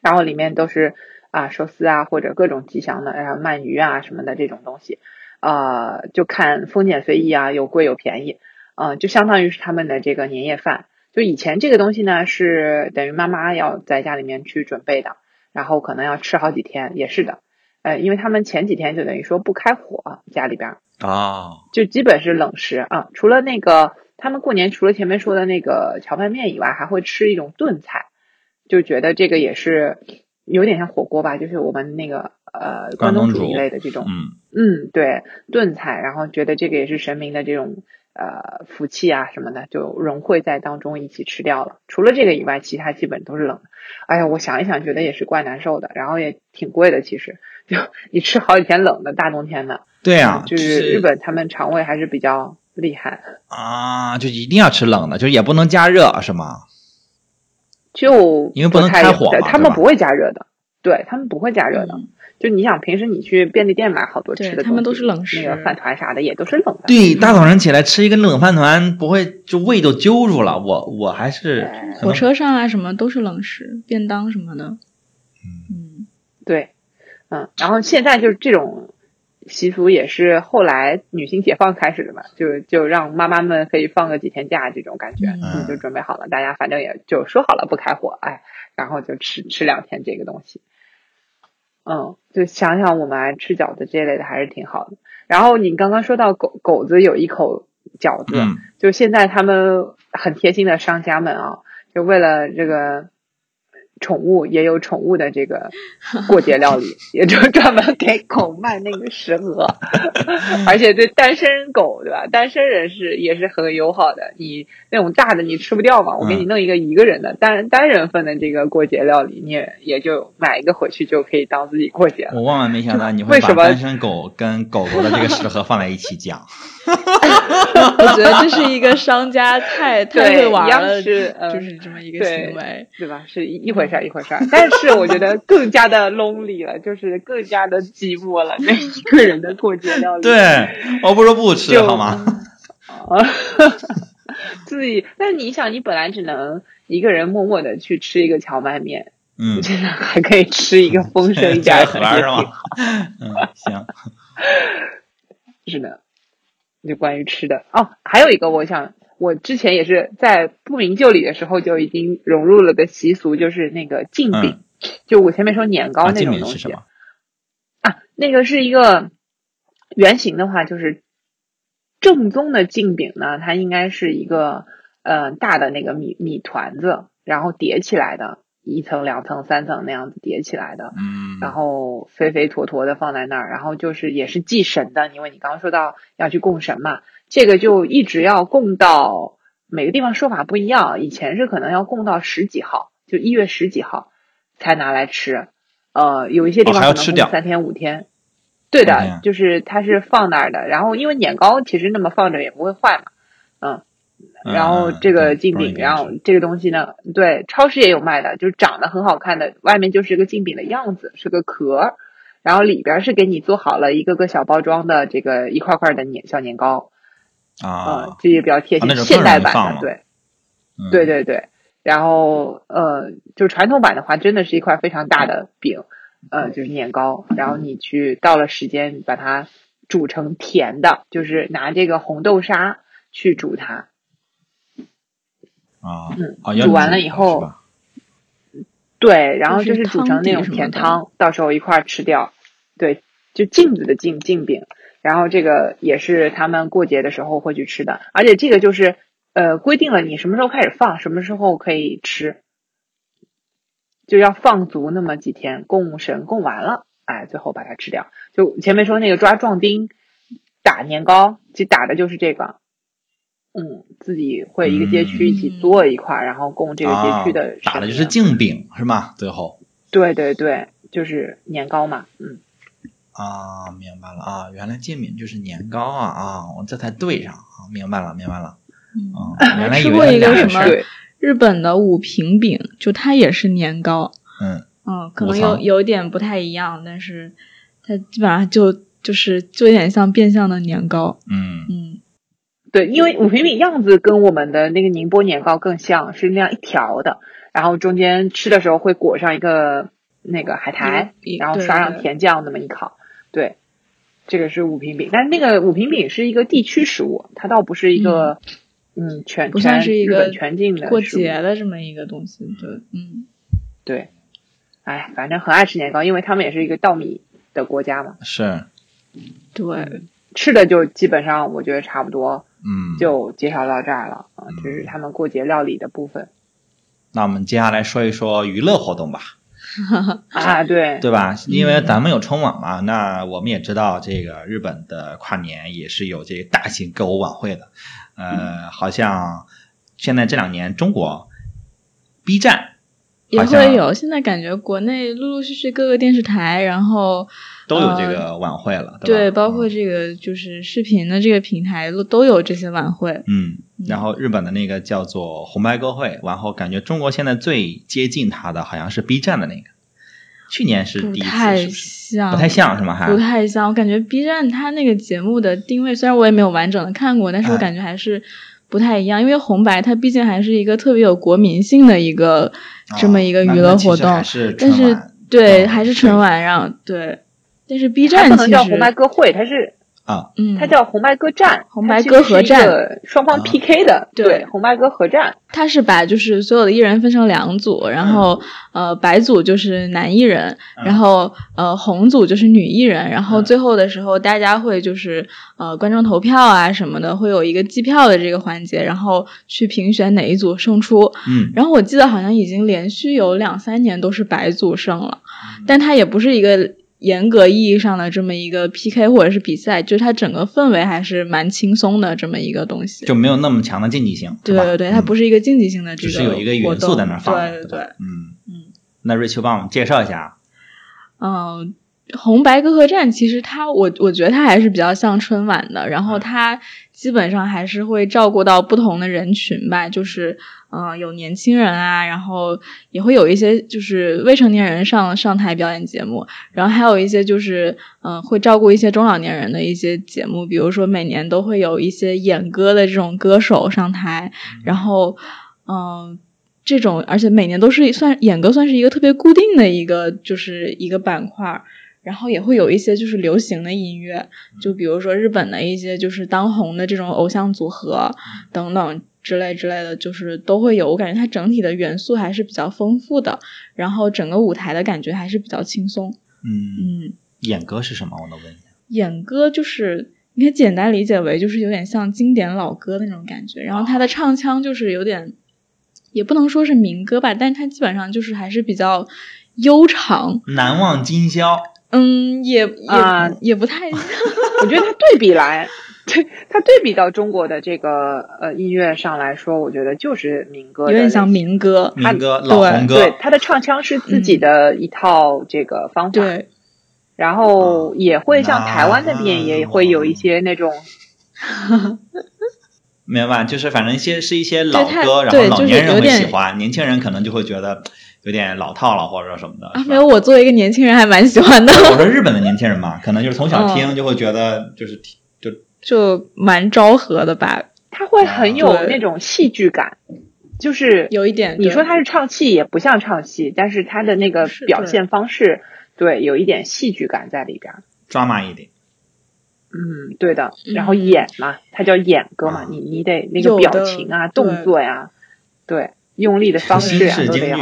然后里面都是啊寿司啊或者各种吉祥的，然后鳗鱼啊什么的这种东西，呃，就看丰俭随意啊，有贵有便宜，呃，就相当于是他们的这个年夜饭。就以前这个东西呢，是等于妈妈要在家里面去准备的，然后可能要吃好几天，也是的，呃，因为他们前几天就等于说不开火，家里边儿。
哦，
就基本是冷食啊，除了那个他们过年除了前面说的那个荞麦面以外，还会吃一种炖菜，就觉得这个也是有点像火锅吧，就是我们那个呃关东煮一类的这种，
嗯
嗯，对，炖菜，然后觉得这个也是神明的这种呃福气啊什么的，就融汇在当中一起吃掉了。除了这个以外，其他基本都是冷的。哎呀，我想一想，觉得也是怪难受的，然后也挺贵的，其实就 你吃好几天冷的，大冬天的。
对啊，
就是日本他们肠胃还是比较厉害，
啊，就一定要吃冷的，就也不能加热，是吗？
就
因为不能开火
他们不会加热的，对他们不会加热的。
嗯
就你想，平时你去便利店买好多吃的
他们都是冷食
那个饭团啥的也都是冷的。
对，大早上起来吃一个冷饭团，不会就胃都揪住了。我我还是
火车上啊什么都是冷食，便当什么的。嗯
对，嗯，然后现在就是这种习俗也是后来女性解放开始的嘛，就就让妈妈们可以放个几天假这种感觉，
嗯
你就准备好了，大家反正也就说好了不开火，哎，然后就吃吃两天这个东西。嗯，就想想我们爱吃饺子这类的还是挺好的。然后你刚刚说到狗狗子有一口饺子，
嗯
就现在他们很贴心的商家们啊，就为了这个宠物也有宠物的这个过节料理，也就专门给狗卖那个食盒，而且对单身狗对吧？单身人士也是很友好的。你那种大的你吃不掉嘛，我给你弄一个一个人的单单人份的这个过节料理，你也也就买一个回去就可以当自己过节了。
我万万没想到你会
为什么
把单身狗跟狗狗的这个食盒放在一起讲。
我觉得这是一个商家太太
一样
会玩了，
是呃
就是这么一个行为。
对吧？是一一回事儿一回事儿，但是我觉得更加的 lonely 了，就是更加的寂寞了。那一个人的过节料理，
对，我不如不吃
就
好吗？
啊，自己，但你想，你本来只能一个人默默的去吃一个荞麦面，
嗯，
还可以吃一个丰盛一点 的，
这个盒是吗？嗯，行，
是的，就关于吃的哦，还有一个，我想我之前也是在不明就里的时候就已经融入了个习俗，就是那个镜饼，就我前面说年糕
啊，
那种东西
名是什么？
啊，那个是一个圆形的话，就是正宗的镜饼呢，它应该是一个呃大的那个米米团子，然后叠起来的，一层、两层、三层那样子叠起来的，
嗯，
然后肥肥坨坨的放在那儿，然后就是也是祭神的，因为你刚刚说到要去供神嘛，这个就一直要供到每个地方说法不一样，以前是可能要供到十几号，就一月十几号才拿来吃，呃，有一些地
哦
方可能供三天五天。对的就是它是放那儿的，然后因为年糕其实那么放着也不会坏嘛，嗯，
嗯。
然后
嗯
这个
对容易
镜饼，然后这个东西呢，对，超市也有卖的，就是长得很好看的，外面就是一个镜饼的样子，是个壳儿，然后里边是给你做好了一个个小包装的这个一块块的年小年糕，
啊。
呃，，这也比较贴
啊那
心，
种更容易
现代版的，对，
嗯。
对对对，然后呃，就传统版的话，真的是一块非常大的饼，呃，就是年糕，然后你去到了时间把它煮成甜的，就是拿这个红豆沙去煮它，
啊
煮完了以后？对，然后
就
就是是煮成那种甜汤，到时候一块儿吃掉。对，就镜子的镜镜饼，然后这个也是他们过节的时候会去吃的，而且这个就是呃规定了你什么时候开始放，什么时候可以吃，就要放足那么几天，供神供完了，哎，最后把它吃掉。就前面说那个抓壮丁打年糕，其实打的就是这个。嗯，自己会一个街区一起
嗯
做一块儿，然后供这个街区的
啊打的就是镜饼是吗？最后
对对对，就是年糕嘛，嗯，
啊，明白了啊，原来煎饼就是年糕啊啊，我这才对上啊，明白了明白了
嗯，
啊，原来以为
吃过一个
是
什么，日本的五平饼，就它也是年糕，
嗯。
嗯，可能有
层
有点不太一样，但是它基本上就就是就有点像变相的年糕，
嗯。
嗯。
对，因为五平饼样子跟我们的那个宁波年糕更像，是那样一条的，然后中间吃的时候会裹上一个那个海苔，
一
然后刷上甜酱那么一烤，对，这个是五平饼，但是那个五平饼是一个地区食物，它倒不是一个嗯全
不算是一个
全境的
过节的这么一个东西，对，嗯。
对，哎，反正很爱吃年糕，因为他们也是一个稻米的国家嘛，
是。
对，
吃的就基本上我觉得差不多。
嗯，
就介绍到这儿了啊，
嗯
这是他们过节料理的部分。
那我们接下来说一说娱乐活动吧，
啊，对，
对吧？因为咱们有春晚嘛，那我们也知道这个日本的跨年也是有这个大型歌舞晚会的，呃，好像现在这两年中国 B 站
也会有。现在感觉国内陆陆续续各个电视台，然后
都有这个晚会了，对
对，包括这个就是视频的这个平台都都有这些晚会。
嗯，然后日本的那个叫做红白歌会，然后感觉中国现在最接近它的好像是 B 站的那个，去年是第一次，
不太？像，
不太像是吗？还
不太像。我感觉 B 站它那个节目的定位，虽然我也没有完整的看过，但是我
哎
感觉还是不太一样。因为红白它毕竟还是一个特别有国民性的一个这么一个娱乐活动但是对
嗯
还是春晚让对，但是 B
它不能叫
站其实
红白歌会，它是
啊，
嗯，
它叫红白歌战，
红白歌合战，
双方 PK 的，对，红白歌合战。
它是把就是所有的艺人分成两组，然后呃白组就是男艺人，然后呃红组就是女艺人，然后最后的时候大家会就是呃观众投票啊什么的，会有一个计票的这个环节，然后去评选哪一组胜出。
嗯，
然后我记得好像已经连续有两三年都是白组胜了，但它也不是一个。严格意义上的这么一个 PK 或者是比赛，就是它整个氛围还是蛮轻松的这么一个东西，
就没有那么强的竞技性。
对对对，它不是一个竞技性的，只
是有一个元素在那放。
对对对，
嗯嗯。那瑞秋帮我们介绍一下。
嗯，红白歌合战其实它，我我觉得它还是比较像春晚的，然后它基本上还是会照顾到不同的人群吧，就是。嗯，有年轻人啊，然后也会有一些就是未成年人上上台表演节目，然后还有一些就是嗯会照顾一些中老年人的一些节目，比如说每年都会有一些演歌的这种歌手上台，然后嗯这种而且每年都是算演歌算是一个特别固定的一个就是一个板块，然后也会有一些就是流行的音乐，就比如说日本的一些就是当红的这种偶像组合等等。之类之类的，就是都会有。我感觉它整体的元素还是比较丰富的，然后整个舞台的感觉还是比较轻松。
嗯嗯，演歌是什么？我能问一下？
演歌就是你可以简单理解为就是有点像经典老歌那种感觉，然后它的唱腔就是有点，也不能说是民歌吧，但是它基本上就是还是比较悠长。
难忘今宵。
嗯，也也也不太，
我觉得它对比来。对它对比到中国的这个呃音乐上来说，我觉得就是民歌，
有点像民歌，
民歌老红歌。
对，它的唱腔是自己的一套这个方法。
对，
然后也会像台湾那边也会有一些那种，
明白？就是反正一些是一些老歌，然后老年人会喜欢，年轻人可能就会觉得有点老套了或者什么的。
啊，没有，我作为一个年轻人还蛮喜欢的。
我说日本的年轻人嘛，可能就是从小听就会觉得就是。
就就蛮昭和的吧，
他会很有那种戏剧感，就是
有一点。
你说他是唱戏也不像唱戏，但是他的那个表现方式，对，有一点戏剧感在里边，
抓马一点。
嗯，对的。然后演嘛，他叫演歌嘛，你你得那个表情啊、动作呀，对，用力的方式啊都得要。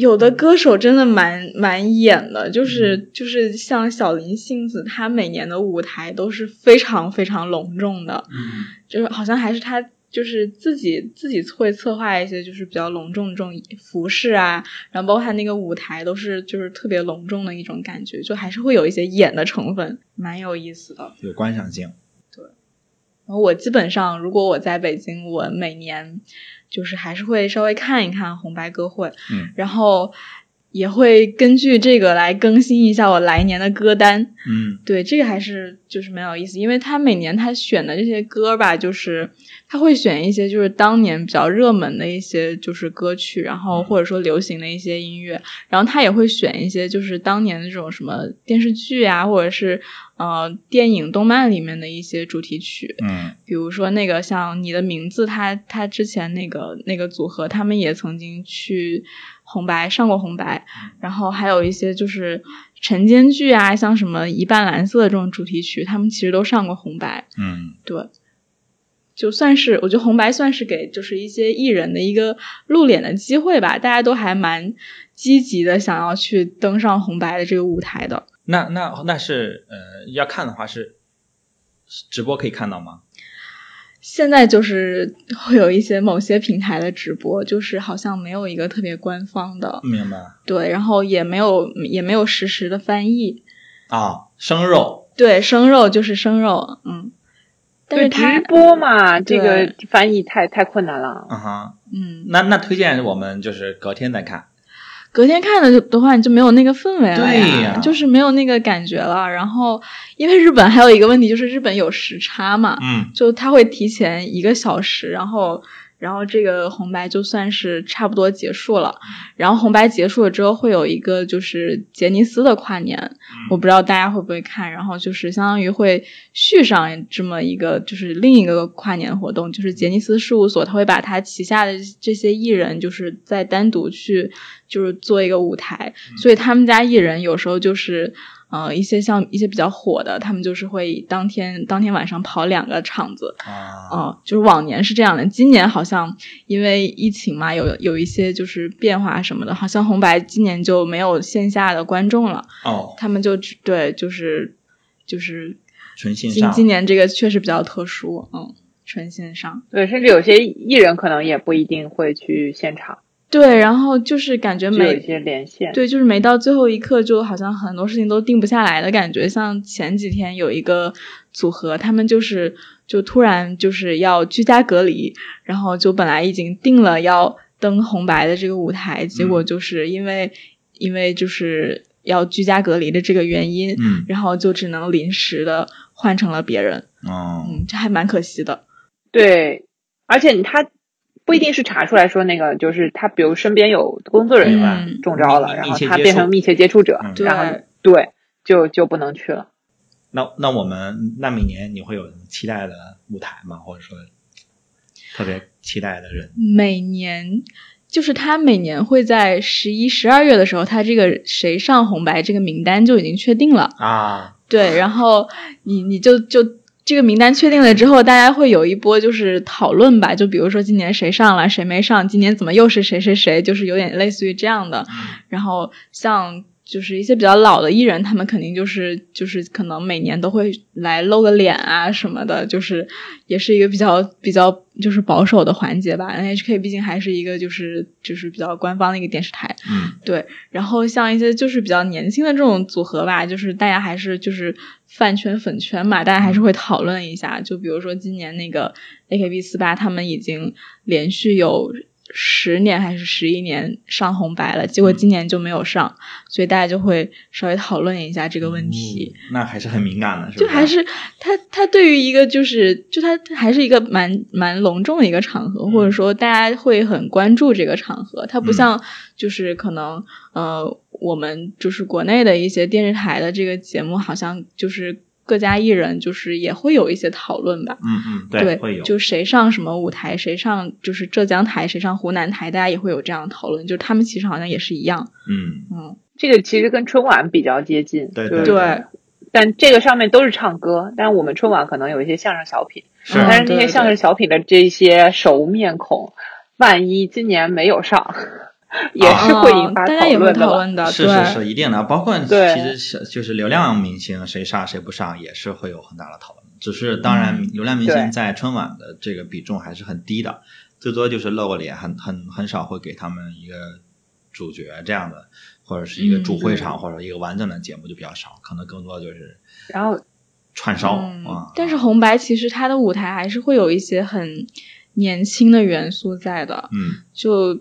有的歌手真的蛮蛮演的，就是就是像小林幸子，她每年的舞台都是非常非常隆重的，就是好像还是她就是自己自己会策划一些就是比较隆重的这种服饰啊，然后包括她那个舞台都是就是特别隆重的一种感觉，就还是会有一些演的成分，蛮有意思的，
有观赏性。
对，然后我基本上如果我在北京，我每年。就是还是会稍微看一看红白歌会，
嗯，
然后也会根据这个来更新一下我来年的歌单，
嗯，
对，这个还是就是蛮有意思，因为他每年他选的这些歌吧，就是他会选一些就是当年比较热门的一些就是歌曲，然后或者说流行的一些音乐，然后他也会选一些就是当年的这种什么电视剧啊，或者是。呃，电影、动漫里面的一些主题曲，
嗯，
比如说那个像你的名字，他他之前那个那个组合，他们也曾经去红白上过红白，然后还有一些就是晨间剧啊，像什么一半蓝色的这种主题曲，他们其实都上过红白，
嗯，
对，就算是我觉得红白算是给就是一些艺人的一个露脸的机会吧，大家都还蛮积极的想要去登上红白的这个舞台的。
那那那是呃，要看的话是直播可以看到吗？
现在就是会有一些某些平台的直播，就是好像没有一个特别官方的，
明白？
对，然后也没有也没有实时的翻译。
啊，生肉。
对，生肉就是生肉，嗯，但是
直播嘛，这个翻译太太困难了，
嗯哼，
嗯，
那那推荐我们就是隔天再看。
隔天看的的话，你就没有那个氛围了
呀，
就是没有那个感觉了。然后，因为日本还有一个问题，就是日本有时差嘛，
嗯，
就他会提前一个小时，然后。然后这个红白就算是差不多结束了，然后红白结束了之后会有一个就是杰尼斯的跨年，我不知道大家会不会看，然后就是相当于会续上这么一个就是另一个跨年活动，就是杰尼斯事务所他会把他旗下的这些艺人就是再单独去就是做一个舞台，所以他们家艺人有时候就是呃，一些像一些比较火的，他们就是会当天当天晚上跑两个场子，
啊，
哦、就是往年是这样的，今年好像因为疫情嘛，有有一些就是变化什么的，好像红白今年就没有线下的观众了，
哦，
他们就只对，就是就是
纯线上，
今年这个确实比较特殊，嗯，纯线上。
对，甚至有些艺人可能也不一定会去现场，
对，然后就是感觉每
就有一些连线。
对，就是没到最后一刻，就好像很多事情都定不下来的感觉。像前几天有一个组合，他们就是就突然就是要居家隔离，然后就本来已经定了要登红白的这个舞台，结果就是因为、因为就是要居家隔离的这个原因，
嗯，
然后就只能临时的换成了别人。
哦，
嗯，这还蛮可惜的。
对，而且他不一定是查出来说那个，就是他比如身边有工作人员
嗯
中招了，
密
然后他变成密切接触者，
嗯
然后
对
对就就不能去了。
那那我们那每年你会有期待的舞台吗？或者说特别期待的人？
每年就是他每年会在十一、十二月的时候，他这个谁上红白这个名单就已经确定了。
啊，
对，然后你你就就这个名单确定了之后，大家会有一波就是讨论吧，就比如说今年谁上了，谁没上，今年怎么又是谁谁谁，就是有点类似于这样的。然后像就是一些比较老的艺人，他们肯定就是就是可能每年都会来露个脸啊什么的，就是也是一个比较比较就是保守的环节吧。NHK 毕竟还是一个就是就是比较官方的一个电视台，
嗯
对。然后像一些就是比较年轻的这种组合吧，就是大家还是就是饭圈粉圈嘛，大家还是会讨论一下。就比如说今年那个 AKB 四八，他们已经连续有。十年还是十一年上红白了，结果今年就没有上，所以大家就会稍微讨论一下这个问题。
嗯那还是很敏感的？
就还是他他对于一个就是就他他还是一个蛮蛮隆重的一个场合，或者说大家会很关注这个场合。它不像就是可能呃我们就是国内的一些电视台的这个节目，好像就是各家艺人就是也会有一些讨论吧。
嗯嗯，对，会有，
就谁上什么舞台，谁上就是浙江台，谁上湖南台，大家也会有这样的讨论。就是他们其实好像也是一样，
嗯，
嗯，
这个其实跟春晚比较接近，
对
就是
对，
但这个上面都是唱歌，但是我们春晚可能有一些相声小品，但是那些相声小品的这些熟面孔，万一今年没有上，也是会引发
嗯大家也会
论的吧。
讨论的，
是是是，一定的。包括其实是就是流量明星谁上谁不上，也是会有很大的讨论。只是当然，
嗯
流量明星在春晚的这个比重还是很低的，最多就是露个脸，很很很少会给他们一个主角这样的，或者是一个主会场、
嗯
或者一个完整的节目就比较少，可能更多就是
然后
串烧。
但是红白其实它的舞台还是会有一些很年轻的元素在的，
嗯
就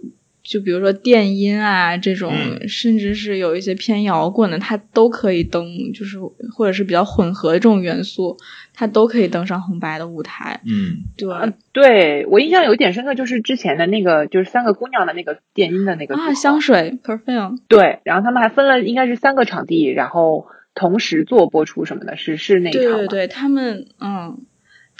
就比如说电音啊这种，
嗯
甚至是有一些偏摇滚的，它都可以登，就是或者是比较混合的这种元素，它都可以登上红白的舞台。
嗯
对、
呃，对我印象有一点深刻，就是之前的那个，就是三个姑娘的那个电音的那个
啊，香水 perfume，
对，然后他们还分了应该是三个场地，然后同时做播出什么的，是是那一场
对对对，他们嗯，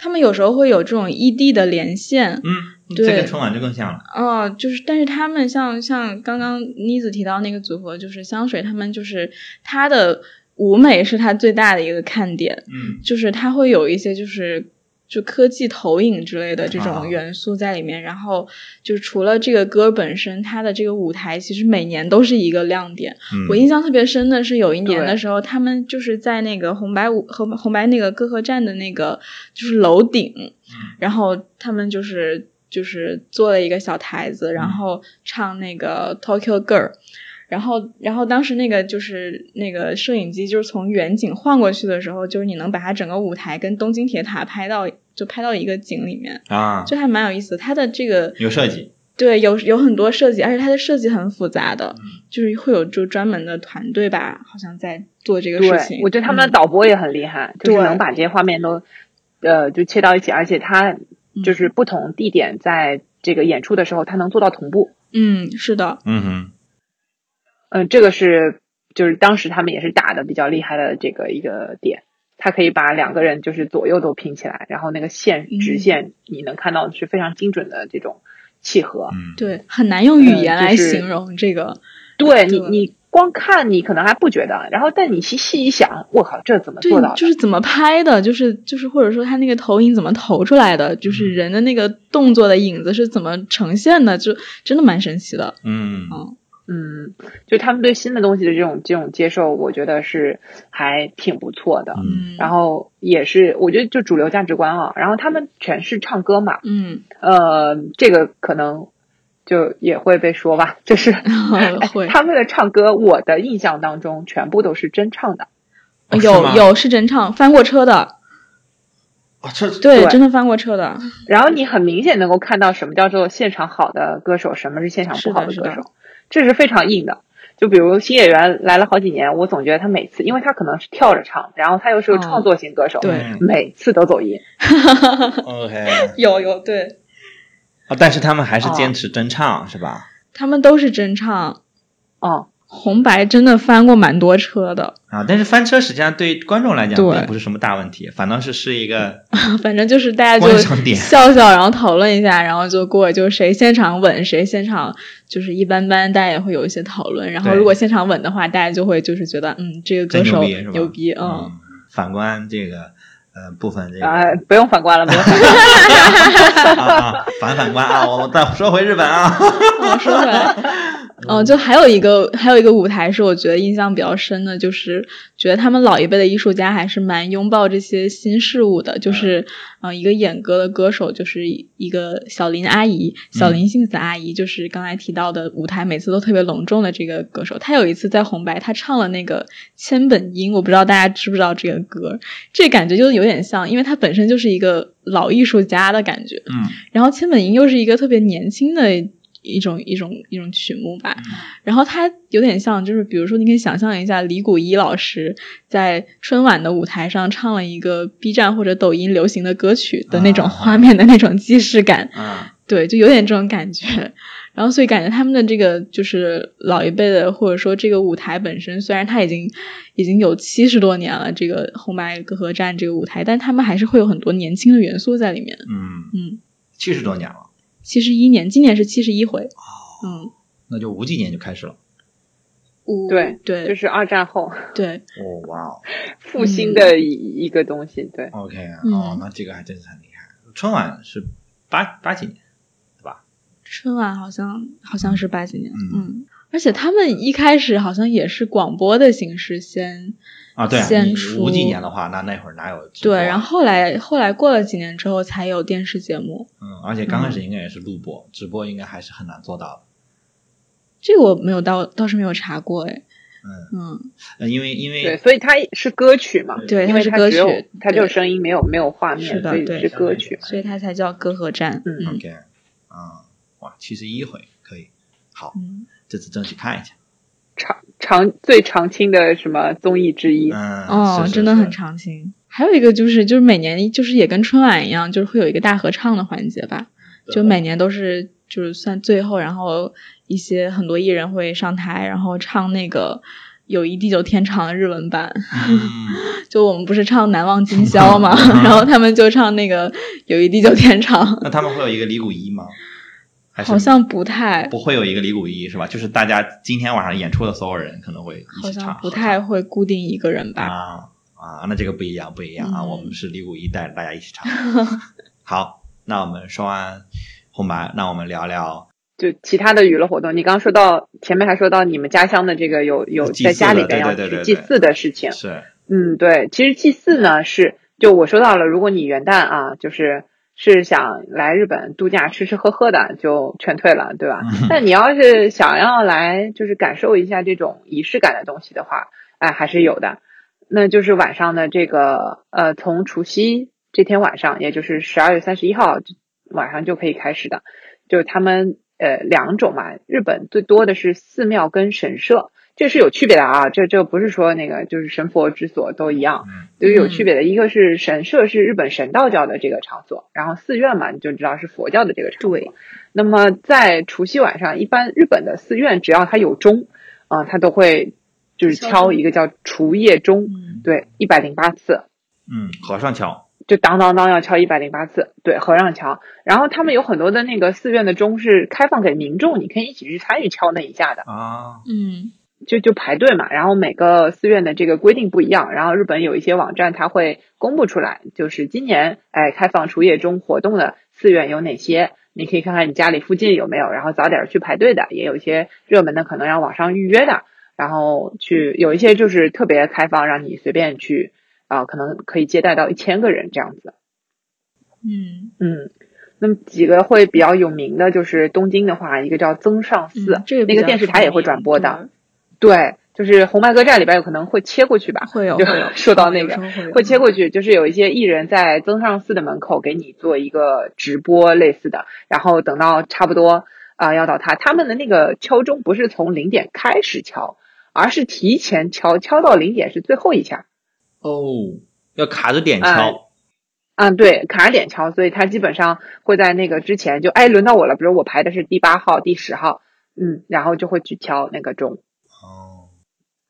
他们有时候会有这种异地的连线，
嗯，
对
这跟春晚就更像了。
哦，就是，但是他们像像刚刚妮子提到那个组合，就是香水，他们就是他的舞美是他最大的一个看点，
嗯
就是他会有一些就是就科技投影之类的这
啊
种元素在里面，然后就是除了这个歌本身，它的这个舞台其实每年都是一个亮点。
嗯，
我印象特别深的是有一年的时候，他们就是在那个红白舞和红白那个歌合战的那个就是楼顶，
嗯
然后他们就是就是做了一个小台子，
嗯
然后唱那个 Tokyo Girl。然后，然后当时那个就是那个摄影机，就是从远景晃过去的时候，就是你能把它整个舞台跟东京铁塔拍到，就拍到一个景里面，
啊，
就还蛮有意思的。它的这个
有设计。
对，有有很多设计，而且它的设计很复杂的，
嗯
就是会有就专门的团队吧，好像在做这个事情。，
我觉得他们的
嗯
导播也很厉害，就是能把这些画面都呃就切到一起，而且他就是不同地点在这个演出的时候，他能做到同步。
嗯，是的，
嗯哼，
嗯、这个是就是当时他们也是打的比较厉害的这个一个点。他可以把两个人就是左右都拼起来，然后那个线
嗯
直线你能看到是非常精准的这种契合。
嗯，
对，很难用语
嗯
言来形容这个。
对你，
对
你光看你可能还不觉得，然后但你细细一想，我靠，这怎么做到的？
就是怎么拍的，就是就是或者说他那个投影怎么投出来的，就是人的那个动作的影子是怎么呈现的，就真的蛮神奇的。
嗯
嗯
嗯，就他们对新的东西的这种这种接受，我觉得是还挺不错的。
嗯
然后也是，我觉得就主流价值观啊。然后他们全是唱歌嘛，
嗯，
呃，这个可能就也会被说吧，就是 哎他们的唱歌，我的印象当中全部都是真唱的。
哦
有有是真唱，翻过车的，
啊，这
对，
对
真的翻过车的。
然后你很明显能够看到什么叫做现场好的歌手，什么是现场不好
的
歌手，这是非常硬的。就比如新演员来了好几年，我总觉得他每次，因为他可能是跳着唱，然后他又是个
嗯
创作型歌手，
对
嗯
每次都走音。
OK
有有对，
啊，但是他们还是
哦
坚持真唱是吧？
他们都是真唱。
哦，
红白真的翻过蛮多车的，
啊，但是翻车实际上对观众来讲
对。
并不是什么大问题，反倒是是一个
反正就是大家就笑笑，然后讨论一下，然后就过，就谁现场稳，谁现场就是一般般，大家也会有一些讨论。然后如果现场稳的话，大家就会就是觉得，嗯，这个歌手
牛逼
嗯，
嗯。反观这个呃部分这个
啊、不用反观了，不用。反观了。
啊啊反反观啊，我我再说回日本啊，
我，说回来，嗯，就还有一个还有一个舞台是我觉得印象比较深的，就是觉得他们老一辈的艺术家还是蛮拥抱这些新事物的，就是呃一个演歌的歌手，就是一个小林阿姨，小林幸子阿姨，就是刚才提到的舞台每次都特别隆重的这个歌手，她有一次在红白，她唱了那个千本樱，我不知道大家知不知道这个歌，这感觉就有点像，因为她本身就是一个老艺术家的感觉，
嗯。
然后千本樱又是一个特别年轻的一种一种一种曲目吧，然后它有点像，就是比如说你可以想象一下李谷一老师在春晚的舞台上唱了一个 B 站或者抖音流行的歌曲的那种
啊。
画面的那种既视感，
啊。
对，就有点这种感觉。然后所以感觉他们的这个就是老一辈的，或者说这个舞台本身，虽然它已经已经有七十多年了，这个红白歌合战这个舞台，但他们还是会有很多年轻的元素在里面。
嗯，
嗯，
七十多年了，
七十一年，今年是七十一回。
哦，
嗯，
那就五几年就开始了，
五
对
对
就是二战后
对，
哦哇哦。
复兴的一、一个东西。对
，，OK
嗯。
哦，那这个还真是很厉害。春晚是八八几年，对吧？
春晚好像好像是八几年，
嗯。
嗯，而且他们一开始好像也是广播的形式先，
啊，对
先出
五几年的话，那那会儿哪有啊
对，然后后来后来过了几年之后才有电视节目，
嗯，而且刚开始应该也是录播，直播应该还是很难做到的。
这个我没有倒倒是没有查过，哎，
嗯，因为因
对，所以它是歌曲嘛，
对，
因
它是歌曲，
它只有声音，没有没有画面，
是的对
所以是歌曲。
所以它才叫歌和战，
嗯
嗯
OK 啊，哇，七十一回可以，好，
嗯，
这次争取看一下。
长长最常青的什么综艺之一？
嗯，
哦，
是是
真的很
是
长青。还有一个就是就是每年就是也跟春晚一样，就是会有一个大合唱的环节吧，就每年都是就是算最后，然后一些很多艺人会上台，然后唱那个。友谊地久天长的日文版，
嗯，
就我们不是唱《难忘今宵》嘛，然后他们就唱那个《友谊地久天长》，
那他们会有一个李谷一吗？还是
好像不太，
不会有一个李谷一是吧？就是大家今天晚上演出的所有人可能会一
好
起唱，
像不太会固定一个人吧。
啊啊，那这个不一样，不一样啊！
嗯
我们是李谷一带着大家一起唱。好，那我们说完红白，那我们聊聊
就其他的娱乐活动，你刚刚说到前面还说到你们家乡的这个有有在家里边要去祭祀的事情。
是
嗯，对，其实祭祀呢是，就我说到了，如果你元旦啊，就是是想来日本度假吃吃喝喝的，就劝退了，对吧？
嗯
但你要是想要来就是感受一下这种仪式感的东西的话，哎，还是有的。那就是晚上的这个呃，从除夕这天晚上，也就是十二月三十一号晚上就可以开始的，就是他们呃两种嘛，日本最多的是寺庙跟神社。这是有区别的啊，这这不是说那个就是神佛之所都一样，
嗯
都是有区别的。一个是神社是日本神道教的这个场所，然后寺院嘛，你就知道是佛教的这个场所。
对，
那么在除夕晚上，一般日本的寺院只要它有钟，啊、它都会就是
敲
一个叫除夜钟，
嗯，
对，一百零八次，
嗯，和尚敲，
就当当当要敲一百零八次，对，和尚敲。然后他们有很多的那个寺院的钟是开放给民众，你可以一起去参与敲那一下的。
啊，
嗯，
就就排队嘛，然后每个寺院的这个规定不一样，然后日本有一些网站它会公布出来，就是今年哎开放除夜中活动的寺院有哪些，你可以看看你家里附近有没有，然后早点去排队的，也有一些热门的可能要网上预约的，然后去有一些就是特别开放，让你随便去啊、可能可以接待到一千个人这样子。
嗯，
嗯，那么几个会比较有名的就是东京的话，一个叫增上寺，
嗯这个
那个电视台也会转播的。对，就是红白歌战里边有可能会切过去吧，
会有会有
说到那个
会
会切过去，就是有一些艺人在增上寺的门口给你做一个直播类似的，然后等到差不多啊、要到他他们的那个敲钟不是从零点开始敲，而是提前敲，敲到零点是最后一下。
哦，要卡着点
哎
敲。
嗯，对，卡着点敲，所以他基本上会在那个之前就，哎，轮到我了，比如我排的是第八号、第十号，嗯，然后就会去敲那个钟。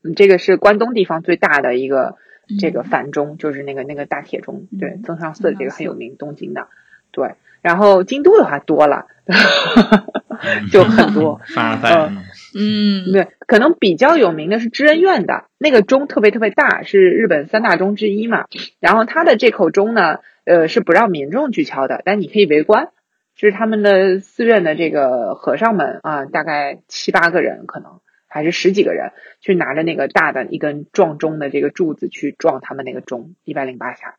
哦，
嗯，这个是关东地方最大的一个这个
嗯
反钟，就是那个那个大铁钟，对
嗯，
增上寺
增上寺
这个很有名，东京的，对。然后京都的话多了，就很多。
凡尔赛。嗯
嗯，
对，可能比较有名的是知恩院的那个钟特别特别大，是日本三大钟之一嘛。然后它的这口钟呢，呃，是不让民众去敲的，但你可以围观。是他们的寺院的这个和尚们啊，大概七八个人，可能还是十几个人，去拿着那个大的一根撞钟的这个柱子去撞他们那个钟，一百零八下，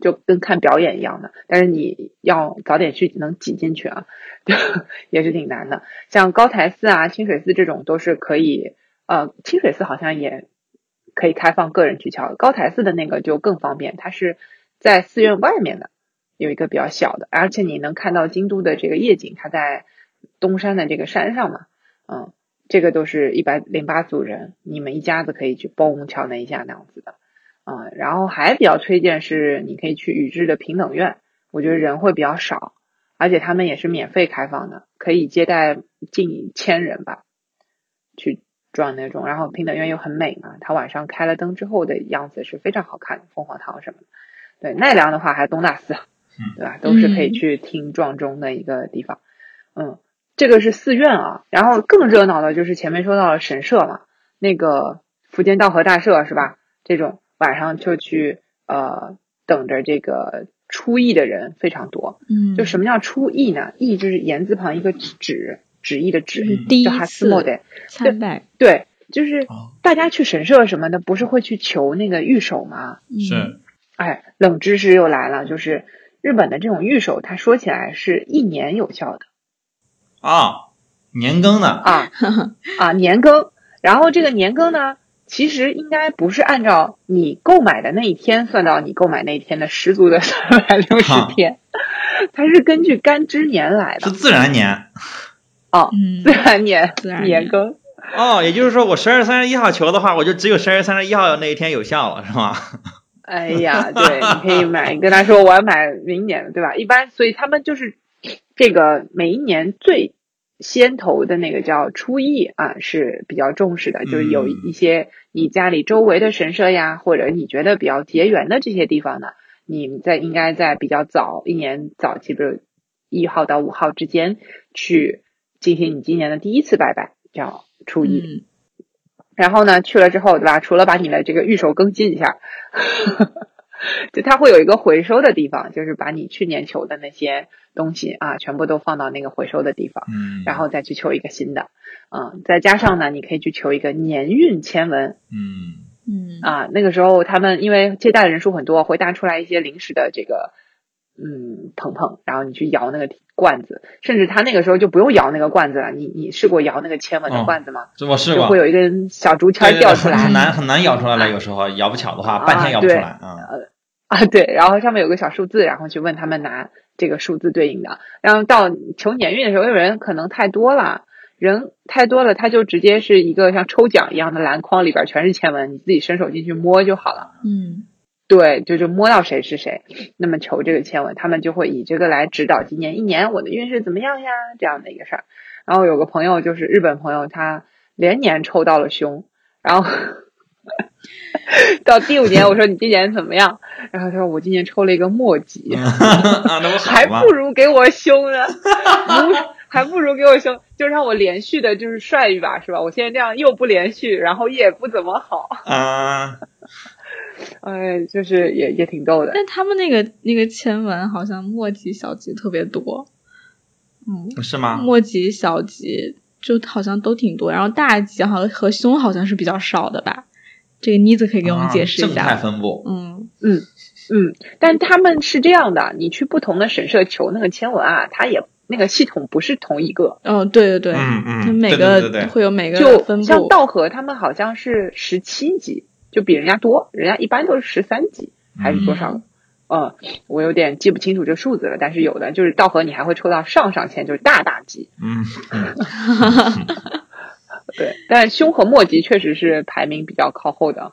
就跟看表演一样的。但是你要早点去，能挤进去啊，也是挺难的。像高台寺啊、清水寺这种都是可以，呃，清水寺好像也可以开放个人去敲，高台寺的那个就更方便，它是在寺院外面的，有一个比较小的，而且你能看到京都的这个夜景，它在东山的这个山上嘛，嗯，这个都是一百零八组人，你们一家子可以去嘣敲那一下那样子的，嗯，然后还比较推荐是你可以去宇治的平等院，我觉得人会比较少。而且他们也是免费开放的，可以接待近千人吧，去撞那种。然后平等院又很美嘛，它晚上开了灯之后的样子是非常好看的，凤凰堂什么的。对，奈良的话还有东大寺，对吧？都是可以去听撞钟的一个地方。嗯，这个是寺院啊，然后更热闹的就是前面说到了神社嘛，那个福建道和大社是吧？这种晚上就去呃等着这个。出役的人非常多，
嗯，
就什么叫出役呢？役就是言字旁一个旨，旨意的旨，
第一
叫哈斯莫
次
的。
参拜，
对，就是
哦
大家去神社什么的，不是会去求那个御守吗？
嗯
是
哎，冷知识又来了，就是日本的这种御守，它说起来是一年有效的
啊，年更的。
啊 啊年更，然后这个年更呢，其实应该不是按照你购买的那一天算到你购买那一天的十足的三百六十天，它是根据干支年来的
是自然年
哦，
嗯
自然年
自然年
年更。
哦，也就是说我十二月三十一号求的话，我就只有十二月三十一号那一天有效了，是吗？
哎呀，对，你可以买，你跟他说我要买明年的，对吧？一般，所以他们就是 这个每一年最先头的那个叫初一啊，是比较重视的，就是有一些你家里周围的神社呀，或者你觉得比较结缘的这些地方呢，你在应该在比较早一年早期，比如一号到五号之间去进行你今年的第一次拜拜，叫初一。
嗯
然后呢，去了之后，对吧？除了把你的这个御守更新一下，就它会有一个回收的地方，就是把你去年求的那些东西啊，全部都放到那个回收的地方，
嗯
然后再去求一个新的。嗯，再加上呢，你可以去求一个年运签文
嗯
嗯
啊。那个时候他们因为接待的人数很多，会答出来一些临时的这个嗯棚棚，然后你去摇那个罐子，甚至他那个时候就不用摇那个罐子了。你你试过摇那个签文的
哦
罐子吗？
这我试过
就会，有一根小竹签掉出来。
很难很难摇出来了，有时候摇不巧的话，
啊
半天摇不出来啊。
啊，对，然后上面有个小数字，然后去问他们拿这个数字对应的。然后到求年运的时候，因为人可能太多了，人太多了，他就直接是一个像抽奖一样的篮筐，里边全是签文，你自己伸手进去摸就好了。
嗯
对，就就摸到谁是谁，那么求这个签文，他们就会以这个来指导今年一年我的运势怎么样呀，这样的一个事儿。然后有个朋友就是日本朋友，他连年抽到了凶，然后到第五年我说你今年怎么样？然后他说我今年抽了一个墨吉，还不？如给我凶呢，如还不如给我凶，就让我连续的，就是帅一把，是吧？我现在这样又不连续，然后也不怎么好，
啊，
哎，就是也也挺逗的。
但他们那个那个签文好像末级小级特别多，嗯，
是吗？
末级小级就好像都挺多，然后大级好像和胸好像是比较少的吧？这个妮子可以给我们解释一
啊正态
下。
分布，
嗯
嗯嗯，但他们是这样的，你去不同的神社求那个签文啊，它也那个系统不是同一个。
哦，对对对，
嗯嗯
它每个会有每个
就。像道和他们好像是十七级，就比人家多，人家一般都是十三级还是多少？嗯，我有点记不清楚这数字了，但是有的就是道和你还会抽到上上签，就是大大级。
嗯嗯，
对，但凶和末级确实是排名比较靠后的，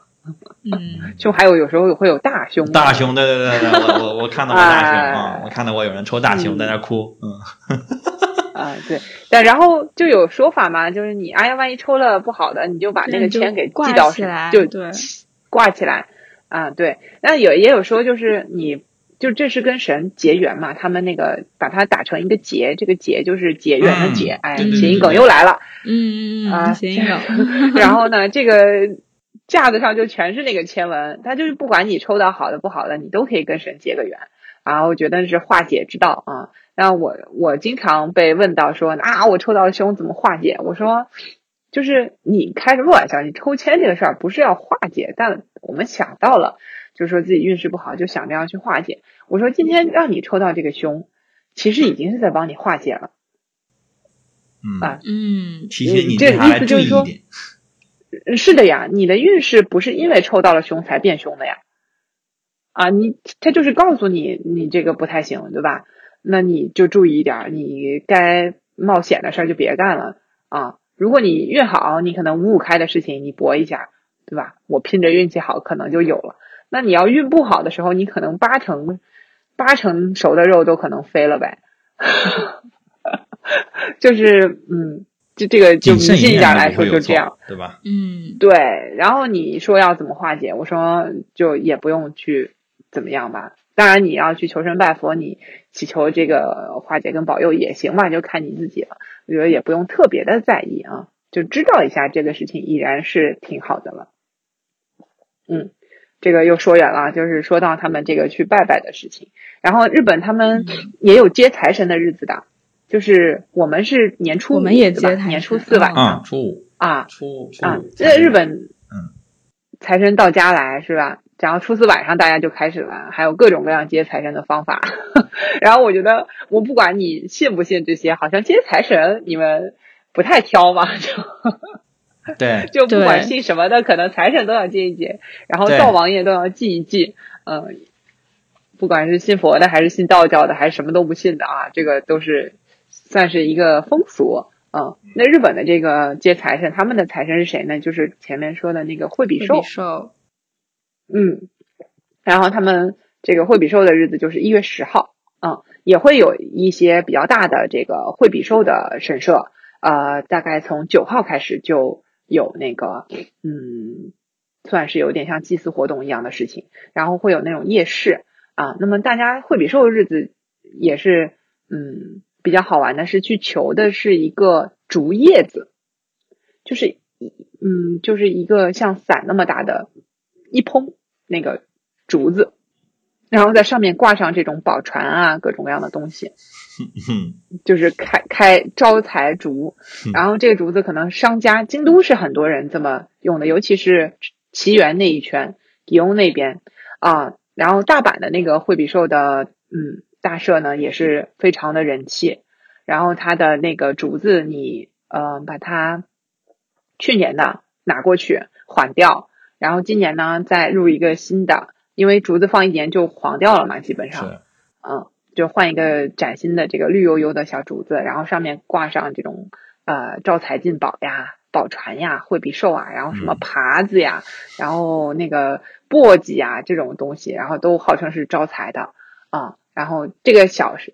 嗯，
胸还有有时候会有大胸，
大胸，对对对对，我我我看到过大胸
哎。
啊，我看到过有人抽大胸
嗯。
在那哭，嗯
啊，对，但然后就有说法嘛，就是你哎呀，万一抽了不好的，你就把那个签给
挂
系到身
起来
就
对
挂起来啊，对。那有也有说就是你就这是跟神结缘嘛，他们那个把它打成一个结，这个结就是结缘的结，哎，谐音梗又来了。
嗯嗯
啊
嗯，谐音梗。
然后呢，这个架子上就全是那个签文，它就是不管你抽到好的不好的，你都可以跟神结个缘。啊，我觉得是化解之道啊。那我我经常被问到说啊，我抽到了凶怎么化解？我说，就是你开什么玩笑？你抽签这个事儿不是要化解，但我们想到了，就是说自己运势不好，就想着要去化解。我说今天让你抽到这个凶，其实已经是在帮你化解了。
嗯
啊，
嗯
提醒你
这意思就是说是的呀，你的运势不是因为抽到了凶才变凶的呀。啊，你他就是告诉你你这个不太行，对吧？那你就注意一点儿，你该冒险的事儿就别干了啊。如果你运好，你可能五五开的事情你搏一下，对吧？我拼着运气好，可能就有了。那你要运不好的时候，你可能八成八成熟的肉都可能飞了呗。就是嗯，就这个就迷
谨慎点
信一点来说就这样。，
对吧？
嗯
对，然后你说要怎么化解？我说就也不用去怎么样吧。当然你要去求神拜佛，你祈求这个化解跟保佑也行嘛，就看你自己了。我觉得也不用特别的在意啊，就知道一下这个事情已然是挺好的了。嗯，这个又说远了，就是说到他们这个去拜拜的事情。然后日本他们也有接财神的日子的，就是我们是年初五
我们也接财神
年初四晚
啊
上，
初五，
啊
初五
啊
五，，
这日本
嗯
财神到家来是吧？然后初四晚上大家就开始了，还有各种各样接财神的方法。然后我觉得，我不管你信不信这些，好像接财神你们不太挑嘛，就
对，
就不管信什么的，可能财神都要接一接，然后灶王爷都要祭一祭。嗯，不管是信佛的还是信道教的，还是什么都不信的啊，这个都是算是一个风俗。嗯，那日本的这个接财神，他们的财神是谁呢？就是前面说的那个惠比寿
惠比。寿，
嗯，然后他们这个惠比寿的日子就是一月十号，嗯，也会有一些比较大的这个惠比寿的神社，呃，大概从九号开始就有那个，嗯，算是有点像祭祀活动一样的事情，然后会有那种夜市啊。那么大家惠比寿的日子也是，嗯，比较好玩的是去求的是一个竹叶子，就是，嗯，就是一个像伞那么大的一捧那个竹子，然后在上面挂上这种宝船啊，各种各样的东西，
嗯
就是开开招财竹
嗯。
然后这个竹子可能商家京都是很多人这么用的，尤其是奇缘那一圈，吉翁那边啊，然后大阪的那个惠比寿的嗯大社呢也是非常的人气。然后它的那个竹子你，呃把它去年的拿过去缓掉，然后今年呢再入一个新的，因为竹子放一年就黄掉了嘛，基本上。嗯，就换一个崭新的这个绿油油的小竹子，然后上面挂上这种呃招财进宝呀、宝船呀、惠比寿啊，然后什么
嗯
耙子呀，然后那个簸箕呀这种东西，然后都号称是招财的啊、然后这个小是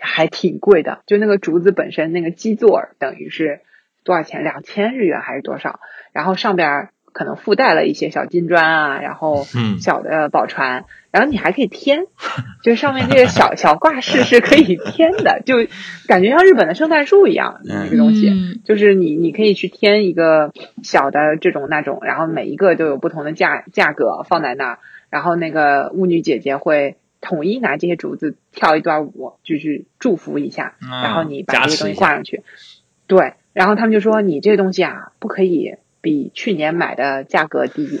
还挺贵的，就那个竹子本身那个基座等于是多少钱？两千日元还是多少？然后上边儿可能附带了一些小金砖啊，然后
嗯。
小的宝船，然后你还可以添，就上面这个小小挂饰是可以添的，就感觉像日本的圣诞树一样
嗯。
这个东西。
嗯。
就是你你可以去添一个小的这种那种，然后每一个都有不同的价价格放在那儿，然后那个巫女姐姐会统一拿这些竹子跳一段舞，就是祝福一下，
啊
然后你把这个东西挂上去，对，然后他们就说你这个东西啊不可以比去年买的价格低，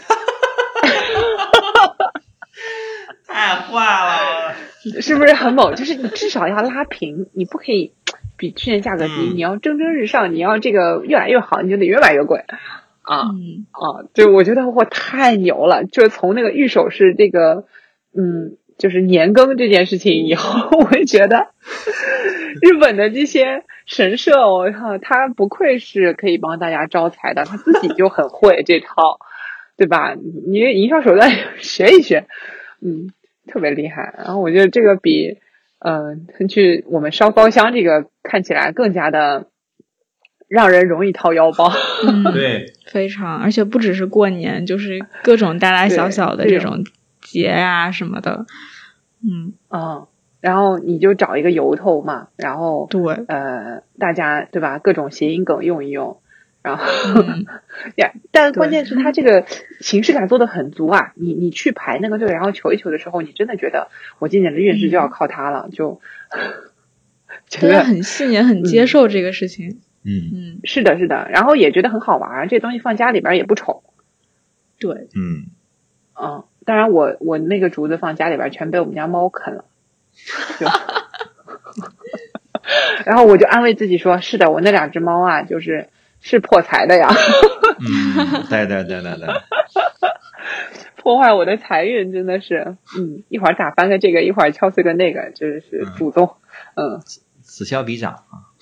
太坏了。
是不是很猛？就是你至少要拉平，你不可以比去年价格低，
嗯
你要蒸蒸日上，你要这个越来越好，你就得越买越贵啊。
嗯
啊，就我觉得我太牛了，就是从那个玉手是这个，嗯，就是年羹这件事情以后，我会觉得日本的这些神社，我靠，他不愧是可以帮大家招财的，他自己就很会 这套，对吧？你营销手段学一学，嗯，特别厉害。然后我觉得这个比，嗯、去我们烧高香这个看起来更加的让人容易掏腰包。
嗯，
对，
非常，而且不只是过年，就是各种大大小小的这种节啊什么的，嗯，
啊，然后你就找一个由头嘛，然后
对，
呃，大家对吧？各种谐音梗用一用，然后
嗯。
呀，但关键是他这个形式感做的很足啊！你你去排那个队，然后求一求的时候，你真的觉得我今年的运势就要靠它了，就 觉
大家
得
很信也很接受这个事情，
嗯。
嗯，
是的，是的，然后也觉得很好玩儿，这东西放家里边儿也不丑，
对，
嗯，
嗯，当然我我那个竹子放家里边儿全被我们家猫啃了，就 然后我就安慰自己说，是的，我那两只猫啊，就是是破财的呀，
嗯，对对对对对，
破坏我的财运真的是，嗯，一会儿打翻个这个，一会儿敲碎个那个，真是
嗯
祖宗，嗯，
此消彼长啊。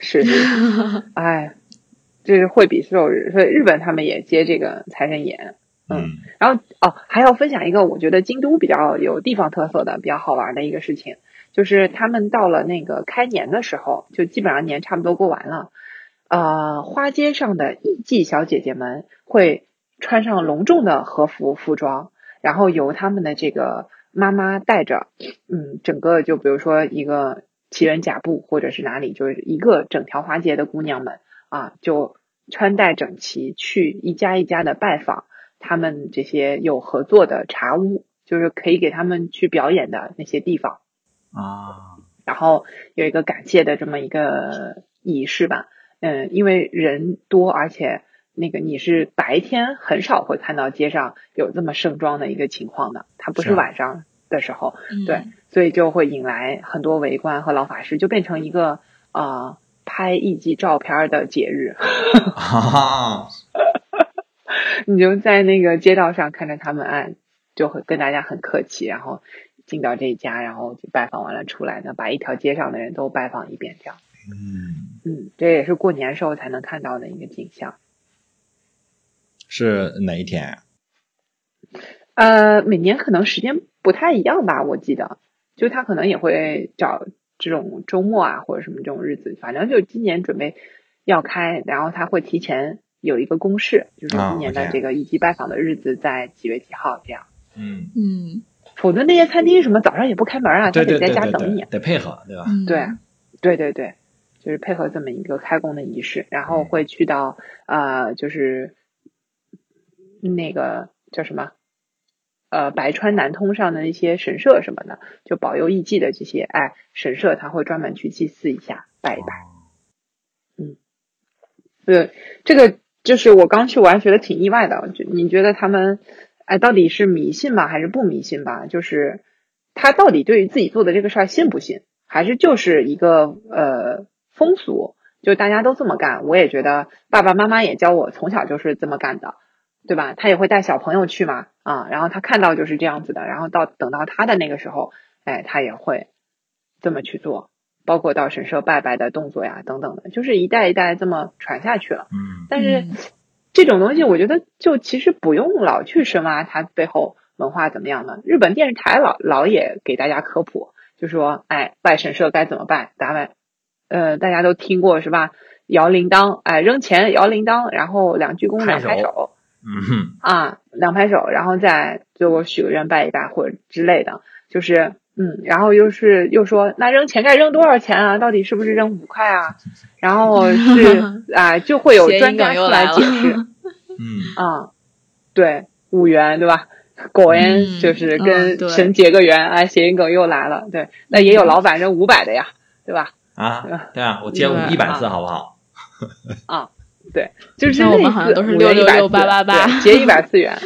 是是，是哎，这是会比寿日，所以日本他们也接这个财神爷，
嗯
然后哦，还要分享一个我觉得京都比较有地方特色的、比较好玩的一个事情，就是他们到了那个开年的时候，就基本上年差不多过完了，呃，花街上的艺妓小姐姐们会穿上隆重的和服服装，然后由他们的这个妈妈带着，嗯，整个就比如说一个奇人甲部或者是哪里，就是一个整条花街的姑娘们啊，就穿戴整齐，去一家一家的拜访。他们这些有合作的茶屋，就是可以给他们去表演的那些地方，
啊，
然后有一个感谢的这么一个仪式吧。嗯，因为人多，而且那个你是白天很少会看到街上有这么盛装的一个情况的，它不是晚上的时候，
嗯。
对，所以就会引来很多围观和老法师，就变成一个呃拍艺伎照片的节日。
哈 哈，
你就在那个街道上看着他们，哎，就会跟大家很客气，然后进到这一家，然后就拜访完了出来呢，把一条街上的人都拜访一遍，这样，
嗯，
嗯，这也是过年时候才能看到的一个景象。
是哪一天呀？
呃，每年可能时间不太一样吧，我记得，就他可能也会找这种周末啊或者什么这种日子，反正就今年准备要开，然后他会提前有一个公示，就是
啊
今年的这个以及拜访的日子在几月几号这样。
嗯，
嗯
否则那些餐厅什么早上也不开门啊，他
对对
得在家等你。，
得配合，对吧？
嗯，
对，对对对，就是配合这么一个开工的仪式，然后
嗯
会去到呃，就是那个叫什么呃百川南通上的一些神社什么的，就保佑艺妓的这些哎神社，他会专门去祭祀一下，拜一拜。
嗯
对，这个就是我刚去，我还觉得挺意外的。就你觉得他们哎到底是迷信吧，还是不迷信吧？就是他到底对于自己做的这个事儿信不信，还是就是一个呃风俗，就大家都这么干。我也觉得爸爸妈妈也教我，从小就是这么干的，对吧？他也会带小朋友去嘛，啊，然后他看到就是这样子的，然后到等到他的那个时候，哎，他也会这么去做。包括到神社拜拜的动作呀，等等的，就是一代一代这么传下去了。
嗯
但是
嗯
这种东西，我觉得就其实不用老去深挖它背后文化怎么样的。日本电视台老老也给大家科普，就说，哎，拜神社该怎么拜，咱们呃大家都听过是吧？摇铃铛，哎，扔钱摇铃铛，然后两鞠躬两
拍手
拍手，
嗯
啊，两拍手，然后再最后许个愿拜一拜或者之类的，就是嗯，然后又是又说那扔钱该扔多少钱啊？到底是不是扔五块啊？然后是 啊，就会有专家出
来
解释
嗯
啊，对，五元对吧？果然
嗯
就是跟神结个缘，哎，谐音梗又来了，对，那也有老板扔五百的呀，对吧？
啊，对啊，我接
对
一百次好不好？
啊，对就是
那我们好像都是
五元100
666
次
888
对结一百次元，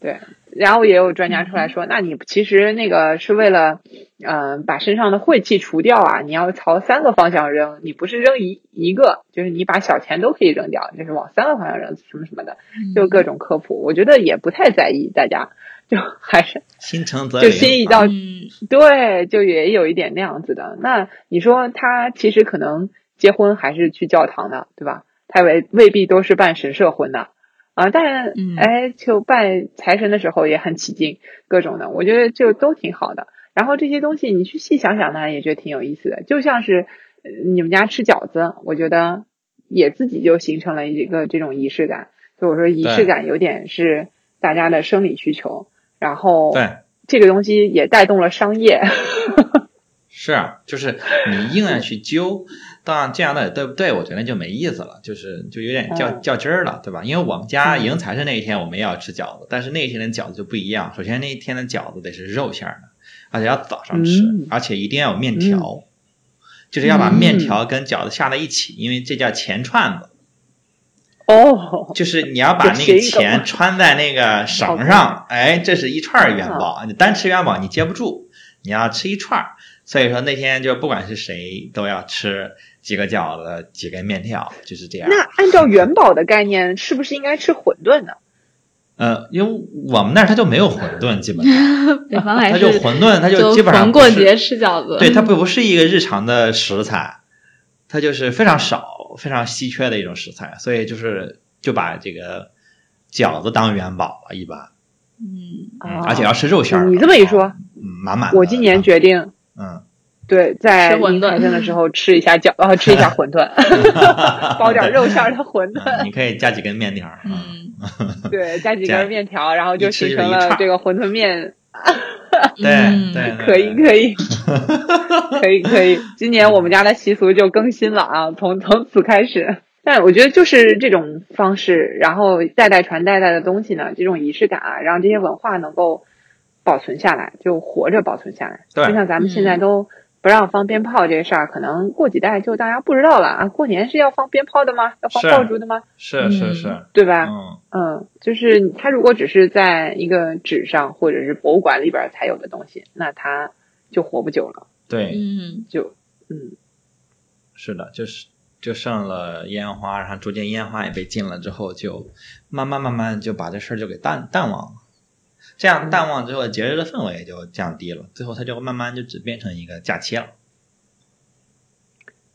对。然后也有专家出来说，那你其实那个是为了，嗯、把身上的晦气除掉啊，你要朝三个方向扔，你不是扔一一个，就是你把小钱都可以扔掉，就是往三个方向扔，什么什么的，就各种科普，我觉得也不太在意，大家 就还是
心诚则
就心意到
嗯。
对，就也有一点那样子的。那你说他其实可能结婚还是去教堂的，对吧？他未未必都是办神社婚的啊，但
嗯
哎，就拜财神的时候也很起劲，各种的，我觉得就都挺好的。然后这些东西你去细想想呢，也觉得挺有意思的。就像是呃你们家吃饺子，我觉得也自己就形成了一个这种仪式感。所以我说仪式感有点是大家的生理需求，然后
对，
这个东西也带动了商业。
是啊，就是你硬要去揪，当然这样到底对不对？我觉得就没意思了，就是就有点较
嗯
较真儿了，对吧？因为我们家
嗯
迎财神那一天我们也要吃饺子，但是那一天的饺子就不一样。首先那一天的饺子得是肉馅儿的，而且要早上吃，
嗯
而且一定要有面条，就是要把面条跟饺子下在一起，因为这叫钱串子。
哦，
就是你要把那个钱穿在那个绳上，哎，这是一串元宝。你单吃元宝你接不住，你要吃一串。所以说那天就不管是谁都要吃几个饺子、几根面条，就是这样。
那按照元宝的概念，是不是应该吃馄饨呢？
呃，因为我们那儿它就没有馄饨，基本上
北方还
它就馄饨，它
就
基本上
逢过节吃饺子，
对，它不不是一个日常的食材，它就是非常少、非常稀缺的一种食材，所以就是就把这个饺子当元宝了，一般，
嗯
而且要吃肉馅儿的。
你这么一说，
嗯，满满的。
我今年决定，
嗯，
对，在
吃馄饨
的时候吃一下饺，呃，吃一下馄饨，包点肉馅儿的馄
嗯
饨，
你可以加几根面条
对，加几
加
根面条，然后就形成了这个馄饨面。
对，对
可以，可以，可以，可以。今年我们家的习俗就更新了啊，从从此开始。但我觉得就是这种方式，然后代代传代代的东西呢，这种仪式感啊，让这些文化能够保存下来，就活着保存下来。
对
就像咱们现在都不让放鞭炮这事儿，可能过几代就大家不知道了啊。过年是要放鞭炮的吗？要放爆竹的吗？
是是是，
对吧？
嗯，
嗯，就是它如果只是在一个纸上或者是博物馆里边才有的东西，那它就活不久了。
对，
嗯
就嗯，
是的，就是就剩了烟花，然后逐渐烟花也被禁了之后，就慢慢慢慢就把这事儿就给淡淡忘了。这样淡忘之后，节日的氛围也就降低了，最后它就慢慢就只变成一个假期了。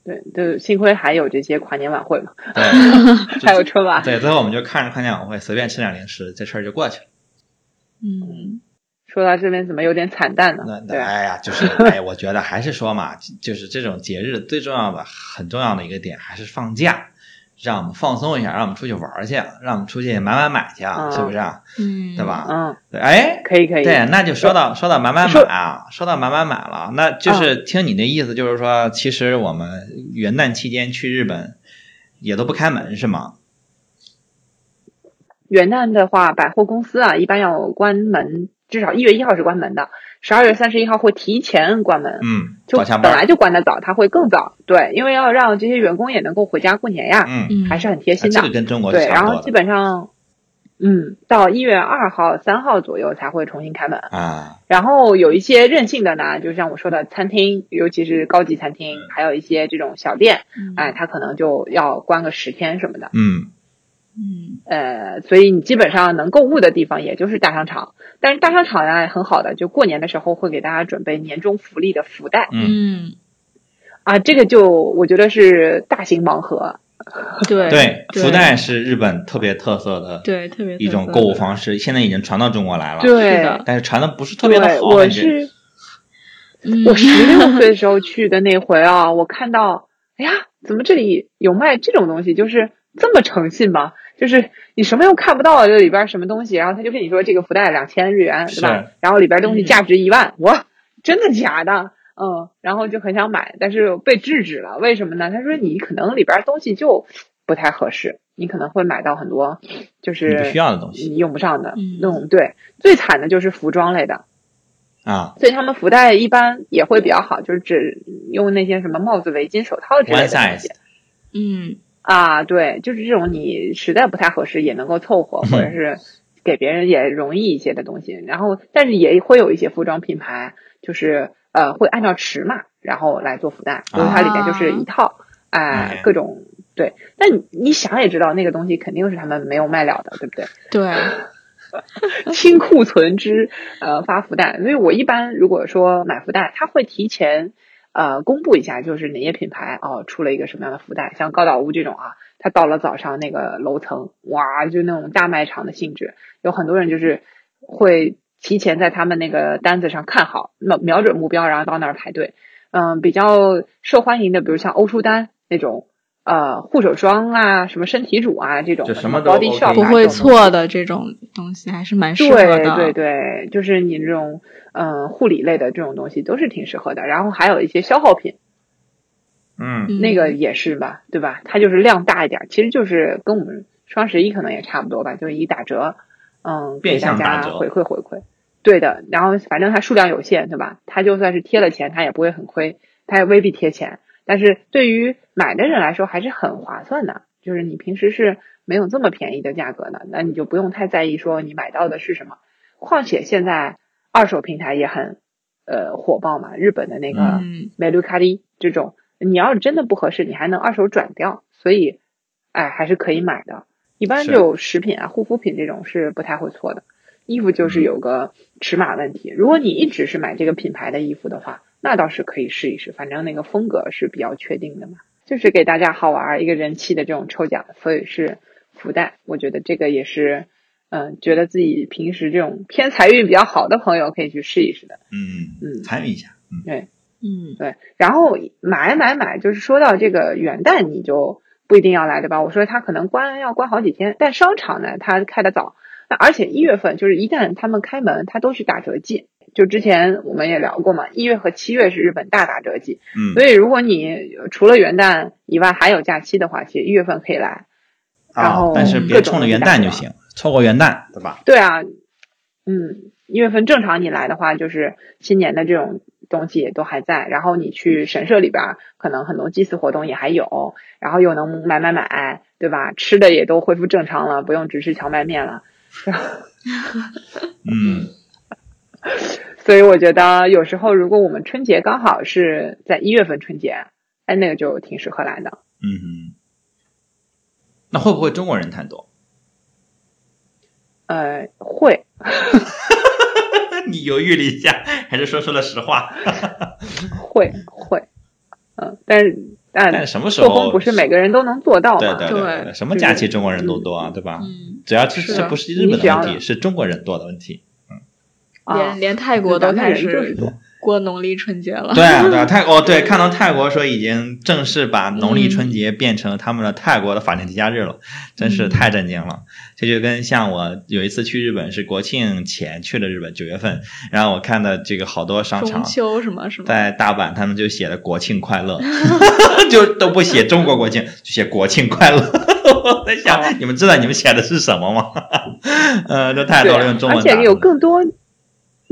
对，就幸亏还有这些跨年晚会嘛，
对，
还有春晚。
对，最后我们就看着跨年晚会，随便吃点零食，这事儿就过去了。
嗯
说到这边怎么有点惨淡呢
那？那
对，
哎呀，就是哎，我觉得还是说嘛，就是这种节日最重要的、很重要的一个点还是放假，让我们放松一下，让我们出去玩儿去，让我们出去买买买去，
嗯
是不是啊？
嗯，
对？吧？
嗯，
对，哎，
可以可以。
对，那就说到说到买买买啊，说到买买买了，那就是听你的意思，就是说，其实我们元旦期间去日本也都不开门是吗？
元旦的话，百货公司啊一般要关门，至少一月一号是关门的，十二月三十一号会提前关门。
嗯，
就本来就关的早，它会更早。对，因为要让这些员工也能够回家过年呀，
嗯，
嗯，
还是很贴
啊
心的。
这个跟中国
对，然后基本上，嗯，到一月二号、三号左右才会重新开门。
啊，
然后有一些任性的呢，就像我说的餐厅，尤其是高级餐厅，还有一些这种小店，
嗯
哎，它可能就要关个十天什么的。
嗯，
嗯
呃，所以你基本上能购物的地方也就是大商场，但是大商场呢很好的，就过年的时候会给大家准备年终福利的福袋
嗯，
嗯，
啊，这个就我觉得是大型盲盒。
对
对，福袋是日本特别特色的
对特别
一种购物方式，现在已经传到中国来了，
对
但是传的不是特别的，好，
我是
嗯
我十六岁的时候去的那回啊，我看到，哎呀，怎么这里有卖这种东西？就是这么诚信吗？就是你什么又看不到这里边什么东西，然后他就跟你说这个福袋两千日元，对吧？然后里边东西
嗯
价值一万，哇，真的假的？嗯，然后就很想买，但是被制止了。为什么呢？他说你可能里边东西就不太合适，你可能会买到很多就是
你不需要的东西
你用不上的
嗯
那种。对，最惨的就是服装类的，
啊
所以他们福袋一般也会比较好，就是只用那些什么帽子、围巾、手套之类的东西。
嗯
啊，对，就是这种你实在不太合适也能够凑合，或者是给别人也容易一些的东西。然后，但是也会有一些服装品牌，就是呃会按照尺码然后来做福袋，就是它里面就是一套，哎、
哎
各种对。但你你想也知道，那个东西肯定是他们没有卖了的，对不对？
对，
清库存之呃发福袋，所以我一般如果说买福袋，他会提前呃公布一下，就是哪些品牌哦出了一个什么样的福袋，像高岛屋这种啊，它到了早上那个楼层，哇，就那种大卖场的性质，有很多人就是会提前在他们那个单子上看好，瞄瞄准目标，然后到那儿排队。嗯，比较受欢迎的，比如像欧舒丹那种。呃，护手霜啊，什么身体乳啊，这种
什么都
body shop 啊
不会错的这种东西还是蛮适合
对
的。
对对，就是你这种嗯、呃护理类的这种东西都是挺适合的。然后还有一些消耗品，
嗯
嗯
那个也是吧，对吧？它就是量大一点，其实就是跟我们双十一可能也差不多吧，就是以打折，嗯，给
变
大家回馈回馈。对的，然后反正它数量有限，对吧？它就算是贴了钱，它也不会很亏，它也未必贴钱。但是对于买的人来说，还是很划算的。就是你平时是没有这么便宜的价格的，那你就不用太在意说你买到的是什么。况且现在二手平台也很呃火爆嘛，日本的那个
嗯
美卢卡迪这种，你要是真的不合适，你还能二手转掉，所以哎还是可以买的。一般就食品啊、护肤品这种是不太会错的。衣服就是有个尺码问题，如果你一直是买这个品牌的衣服的话，那倒是可以试一试，反正那个风格是比较确定的嘛。就是给大家好玩儿一个人气的这种抽奖，所以是福袋。我觉得这个也是，嗯，觉得自己平时这种偏财运比较好的朋友可以去试一试的。
嗯
嗯
参与一下，嗯
对
嗯
对，然后买买买，就是说到这个元旦你就不一定要来，对吧？我说他可能关要关好几天，但商场呢它开的早，那而且一月份就是一旦他们开门，它都是打折季。就之前我们也聊过嘛，一月和七月是日本大打折季，
嗯
所以如果你除了元旦以外还有假期的话，其实一月份可以来。然
啊
后，
但是别冲着元旦就行，错过元旦，对吧？
对啊，嗯，一月份正常你来的话，就是新年的这种东西也都还在，然后你去神社里边儿，可能很多祭祀活动也还有，然后又能买买买，对吧？吃的也都恢复正常了，不用只吃荞麦面了。
嗯
所以我觉得有时候如果我们春节刚好是在一月份春节，哎，那个就挺适合来的。
嗯哼，那会不会中国人太多？
呃，会，
你犹豫了一下，还是说出了实话？
会，会，嗯，但是但
但什么时候
做
候
工不是每个人都能做到
对
嘛？
对对
对
什么假期中国人都多啊，对吧？
嗯，
只要这
是
这不是日本的问题，是中国人多的问题。
啊
连连泰国都开始过农历春节了。
对啊，对啊，泰国对，看到泰国说已经正式把农历春节变成他们的泰国的法定节假日了，真是太震惊了。这就跟像我有一次去日本是国庆前去的日本九月份，然后我看到这个好多商场
中秋什么什么，
在大阪，他们就写的国庆快乐，就都不写中国国庆，就写国庆快乐。我在想，
哦
你们知道你们写的是什么吗？呃，这太多了，用中文
而且有更多，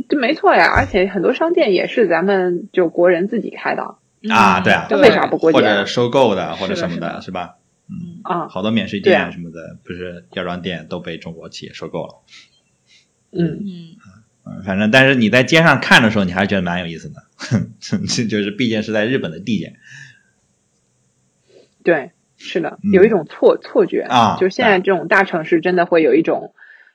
对，没错呀。而且很多商店也是咱们就国人自己开的
啊，对啊，
那为啥不过节
或者收购的，或者什么
是的
是吧？
嗯
啊。
好多免税店什么的，不是药妆店都被中国企业收购了。
嗯，
嗯
嗯，反正但是你在街上看的时候，你还是觉得蛮有意思的，这 就是毕竟是在日本的地界
对，是的，
嗯
有一种错错觉
啊
就是现在这种大城市真的会有一种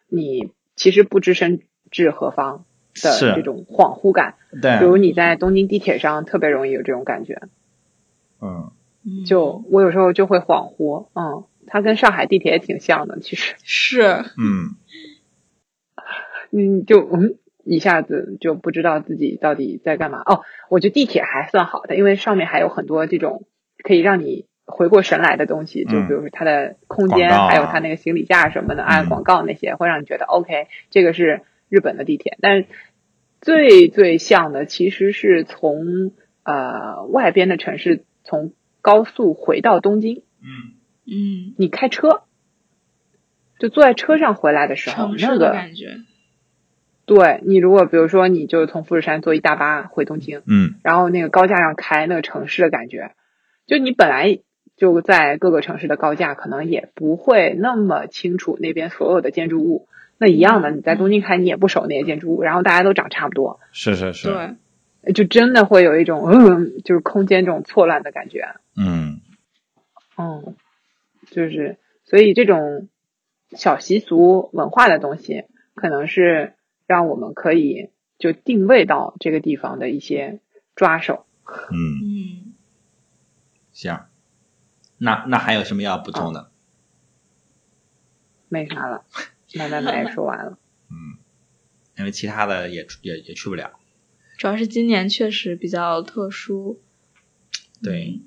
你其实不知身至何方的这种恍惚感。
对。
比，如你在东京地铁上特别容易有这种感觉，
嗯，
嗯，
就我有时候就会恍惚，嗯，它跟上海地铁也挺像的，其实，
是。
嗯，
嗯，就嗯。一下子就不知道自己到底在干嘛。哦。我觉得地铁还算好的，因为上面还有很多这种可以让你回过神来的东西，就比如说它的空间，
啊。
还有它那个行李架什么的，啊，
嗯。
广告那些，会让你觉得 OK，这个是日本的地铁。但最最像的其实是从呃外边的城市从高速回到东京，
嗯
嗯，
你开车，就坐在车上回来的时候，那个
感觉，
对你如果比如说你就从富士山坐一大巴回东京，
嗯
然后那个高架上开那个城市的感觉，就你本来就在各个城市的高架，可能也不会那么清楚那边所有的建筑物。那一样的，你在东京开，你也不熟那些建筑物，然后大家都长差不多，
是是是，
对，
就真的会有一种嗯，就是空间这种错乱的感觉。
嗯
嗯，就是所以这种小习俗文化的东西，可能是让我们可以就定位到这个地方的一些抓手。
嗯，
嗯，
行。那那还有什么要补充的？
没啥了，慢慢来说完了。
嗯，因为其他的也也也去不了。
主要是今年确实比较特殊，
对，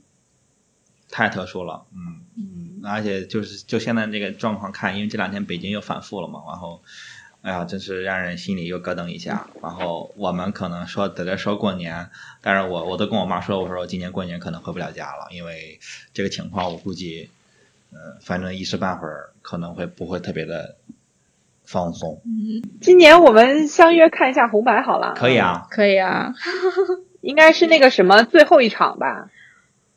太特殊了。嗯，
嗯，
而且就是就现在这个状况看，因为这两天北京又反复了嘛，然后，哎呀，真是让人心里又咯噔一下。然后我们可能说在这说过年，但是我我都跟我妈说，我说我今年过年可能回不了家了，因为这个情况我估计，呃，反正一时半会儿可能会不会特别的放松。
嗯，
今年我们相约看一下红白好了。
可以，啊，
可以啊。
应该是那个什么最后一场吧，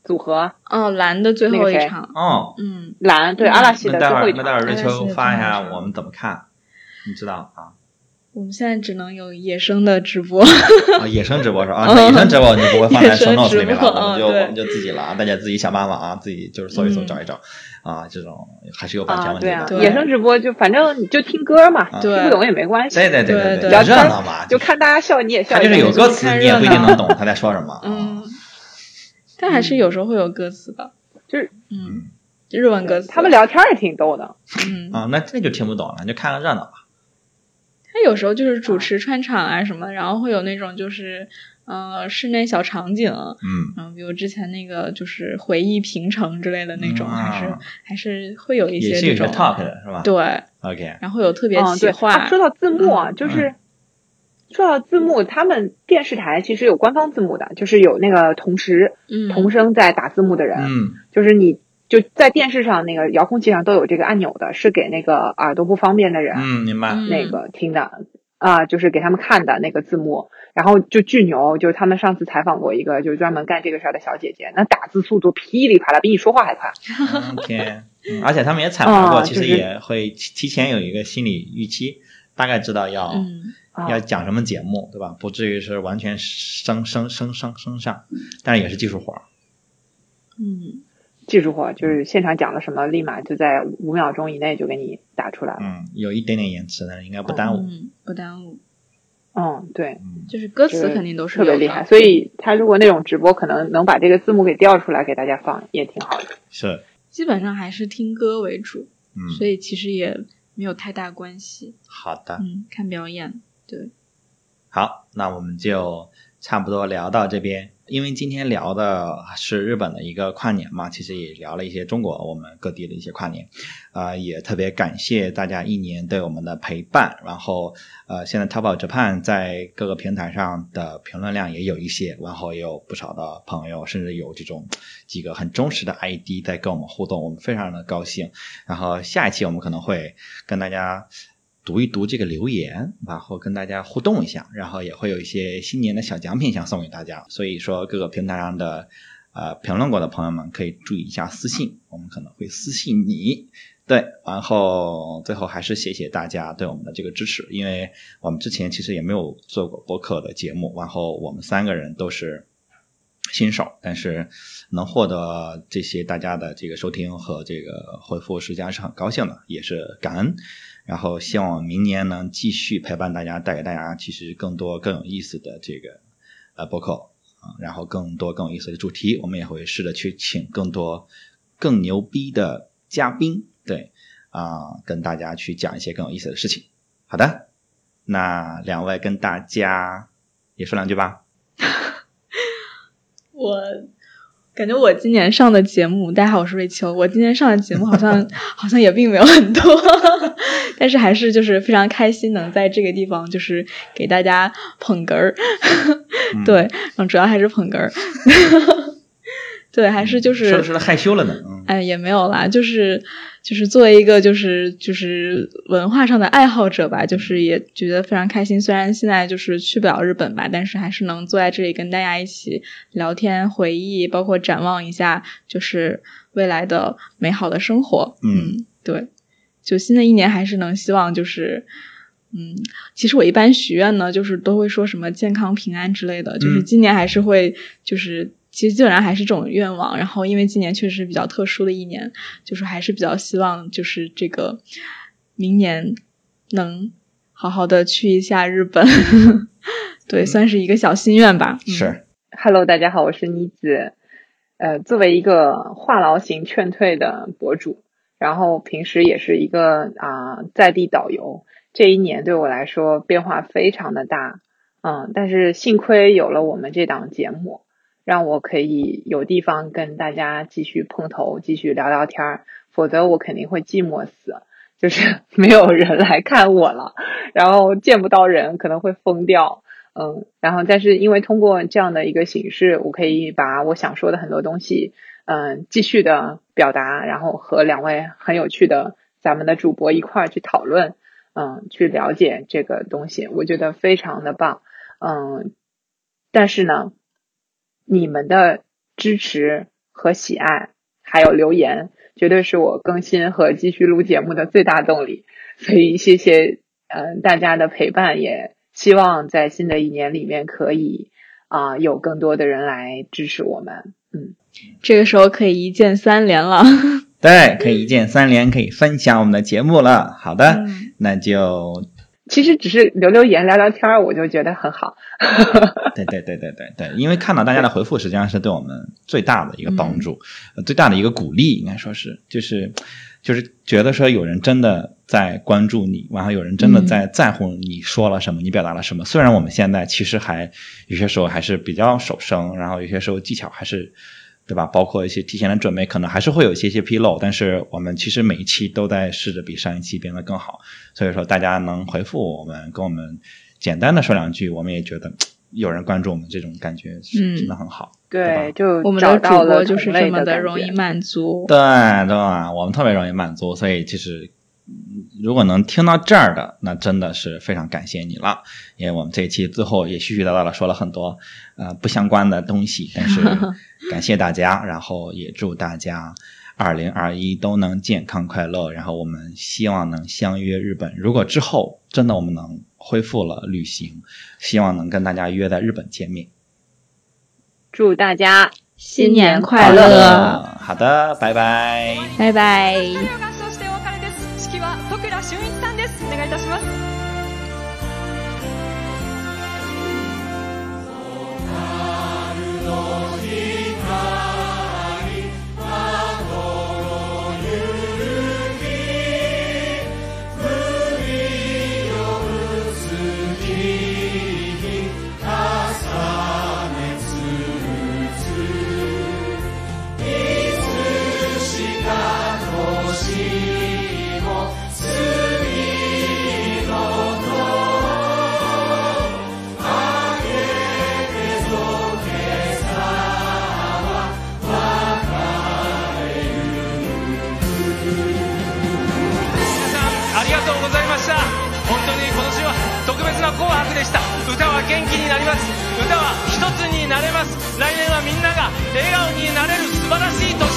组合。
哦，蓝的最后一
那个谁？
场，
哦，
嗯，
蓝对
嗯
阿拉西的最后一场。
那待会儿瑞秋发一下我们怎么看，你知道啊？
我们现在只能有野生的直播，
啊，野生直播是吧？啊，野生直播你不会放在
野
show notes 里面了，
直播
我们就我们就自己了啊，大家自己想办法啊，自己就是搜一搜
嗯。
找一找啊，这种还是有版权
啊，对啊，
问题的。
对
野生直播就反正你就听歌嘛，
啊
听不懂也没关系，
对对对
对对。
对，热闹嘛，
就看大家笑你也笑。
他就是有歌词，你也不一定能懂他在说什么。啊。
嗯，但还是有时候会有歌词的，
就是
嗯，日文歌词，
他们聊天也挺逗的。
嗯，
啊，那那就听不懂了，就看个热闹吧。
他有时候就是主持串场啊什么，然后会有那种就是呃室内小场景，
嗯，
然后比如之前那个就是回忆平城之类的那种，
嗯
还是
啊
还是会有一
也是有些
些这种
talk 的是吧？
对
，，OK，
然后有特别
嗯，对。
企划，
啊说到字幕啊，
嗯
就是说到字幕，他们电视台其实有官方字幕的，就是有那个同时
嗯
同声在打字幕的人，
嗯
就是你就在电视上那个遥控器上都有这个按钮的，是给那个耳朵不方便的人、
嗯，明白。
嗯
那个听的啊、就是给他们看的那个字幕，然后就巨牛，就是他们上次采访过一个就是专门干这个事儿的小姐姐，那打字速度噼里啪啦，比你说话还快。
OK，嗯而且他们也采访过，其实也会提提前有一个心理预期，大概知道要要讲什么节目，对吧？不至于是完全生生生生生上，但是也是技术活儿。
嗯
技术活就是现场讲了什么，立马就在五秒钟以内就给你打出来了。
嗯，有一点点延迟，但是应该不耽误。
嗯，不耽误，
嗯，对，
嗯，
就是歌词肯定都是
特别厉害。所以他如果那种直播，可能能把这个字幕给调出来给大家放，也挺好的。
是，
基本上还是听歌为主，
嗯，
所以其实也没有太大关系。
好的，
嗯，看表演，对，
好，那我们就差不多聊到这边。因为今天聊的是日本的一个跨年嘛，其实也聊了一些中国我们各地的一些跨年，啊、也特别感谢大家一年对我们的陪伴。然后，呃，现在淘宝 Japan 在各个平台上的评论量也有一些，然后也有不少的朋友，甚至有这种几个很忠实的 ID 在跟我们互动，我们非常的高兴。然后下一期我们可能会跟大家读一读这个留言，然后跟大家互动一下，然后也会有一些新年的小奖品想送给大家。所以说各个平台上的呃评论过的朋友们可以注意一下私信，我们可能会私信你。对，然后最后还是谢谢大家对我们的这个支持，因为我们之前其实也没有做过播客的节目，然后我们三个人都是新手，但是能获得这些大家的这个收听和这个回复，实际上是很高兴的，也是感恩。然后希望明年能继续陪伴大家，带给大家其实更多更有意思的这个呃播客啊，然后更多更有意思的主题，我们也会试着去请更多更牛逼的嘉宾，对啊、跟大家去讲一些更有意思的事情。好的，那两位跟大家也说两句吧。
我感觉我今年上的节目，大家好，我是瑞秋。我今年上的节目好像好像也并没有很多，但是还是就是非常开心，能在这个地方就是给大家捧哏儿。对，嗯主要还是捧哏儿。对，还是就是
说说害羞了呢。
哎，也没有啦，就是就是作为一个就是就是文化上的爱好者吧，就是也觉得非常开心。虽然现在就是去不了日本吧，但是还是能坐在这里跟大家一起聊天、回忆，包括展望一下就是未来的美好的生活。嗯，对，就新的一年还是能希望就是嗯，其实我一般许愿呢，就是都会说什么健康平安之类的，就是今年还是会就是。其实基本上还是这种愿望，然后因为今年确实比较特殊的一年，就是还是比较希望就是这个明年能好好的去一下日本，对，算是一个小心愿吧。
是
，Hello，大家好，我是妮子。呃，作为一个话痨型劝退的博主，然后平时也是一个啊在地导游，这一年对我来说变化非常的大，嗯，但是幸亏有了我们这档节目。让我可以有地方跟大家继续碰头，继续聊聊天儿，否则我肯定会寂寞死，就是没有人来看我了，然后见不到人可能会疯掉，嗯，然后但是因为通过这样的一个形式，我可以把我想说的很多东西，嗯，继续的表达，然后和两位很有趣的咱们的主播一块儿去讨论，嗯，去了解这个东西，我觉得非常的棒，嗯，但是呢。你们的支持和喜爱，还有留言，绝对是我更新和继续录节目的最大动力。所以谢谢，嗯，大家的陪伴，也希望在新的一年里面可以啊有更多的人来支持我们。嗯，
这个时候可以一键三连了。
对，可以一键三连，可以分享我们的节目了。好的，那就。
其实只是留留言、聊聊天儿，我就觉得很好。
对对对对对对，因为看到大家的回复，实际上是对我们最大的一个帮助，最大的一个鼓励，应该说是，就是就是觉得说有人真的在关注你，然后有人真的在在乎你说了什么，你表达了什么。虽然我们现在其实还有些时候还是比较手生，然后有些时候技巧还是。对吧？包括一些提前的准备，可能还是会有一些些纰漏，但是我们其实每一期都在试着比上一期变得更好。所以说，大家能回复我们，跟我们简单的说两句，我们也觉得有人关注我们，这种感觉是真的很好。对，
就
我们的主播就是这么的容易满足。
对对，我们特别容易满足，所以其实。如果能听到这儿的，那真的是非常感谢你了，因为我们这一期最后也絮絮叨叨的说了很多呃不相关的东西，但是 感谢大家，然后也祝大家二零二一都能健康快乐，然后我们希望能相约日本。如果之后真的我们能恢复了旅行，希望能跟大家约在日本见面。
祝大家
新年快乐！
好的，拜拜，
拜拜。
俊一は元気になります。歌は一つになれます。来年はみんなが笑顔になれる素晴らしい年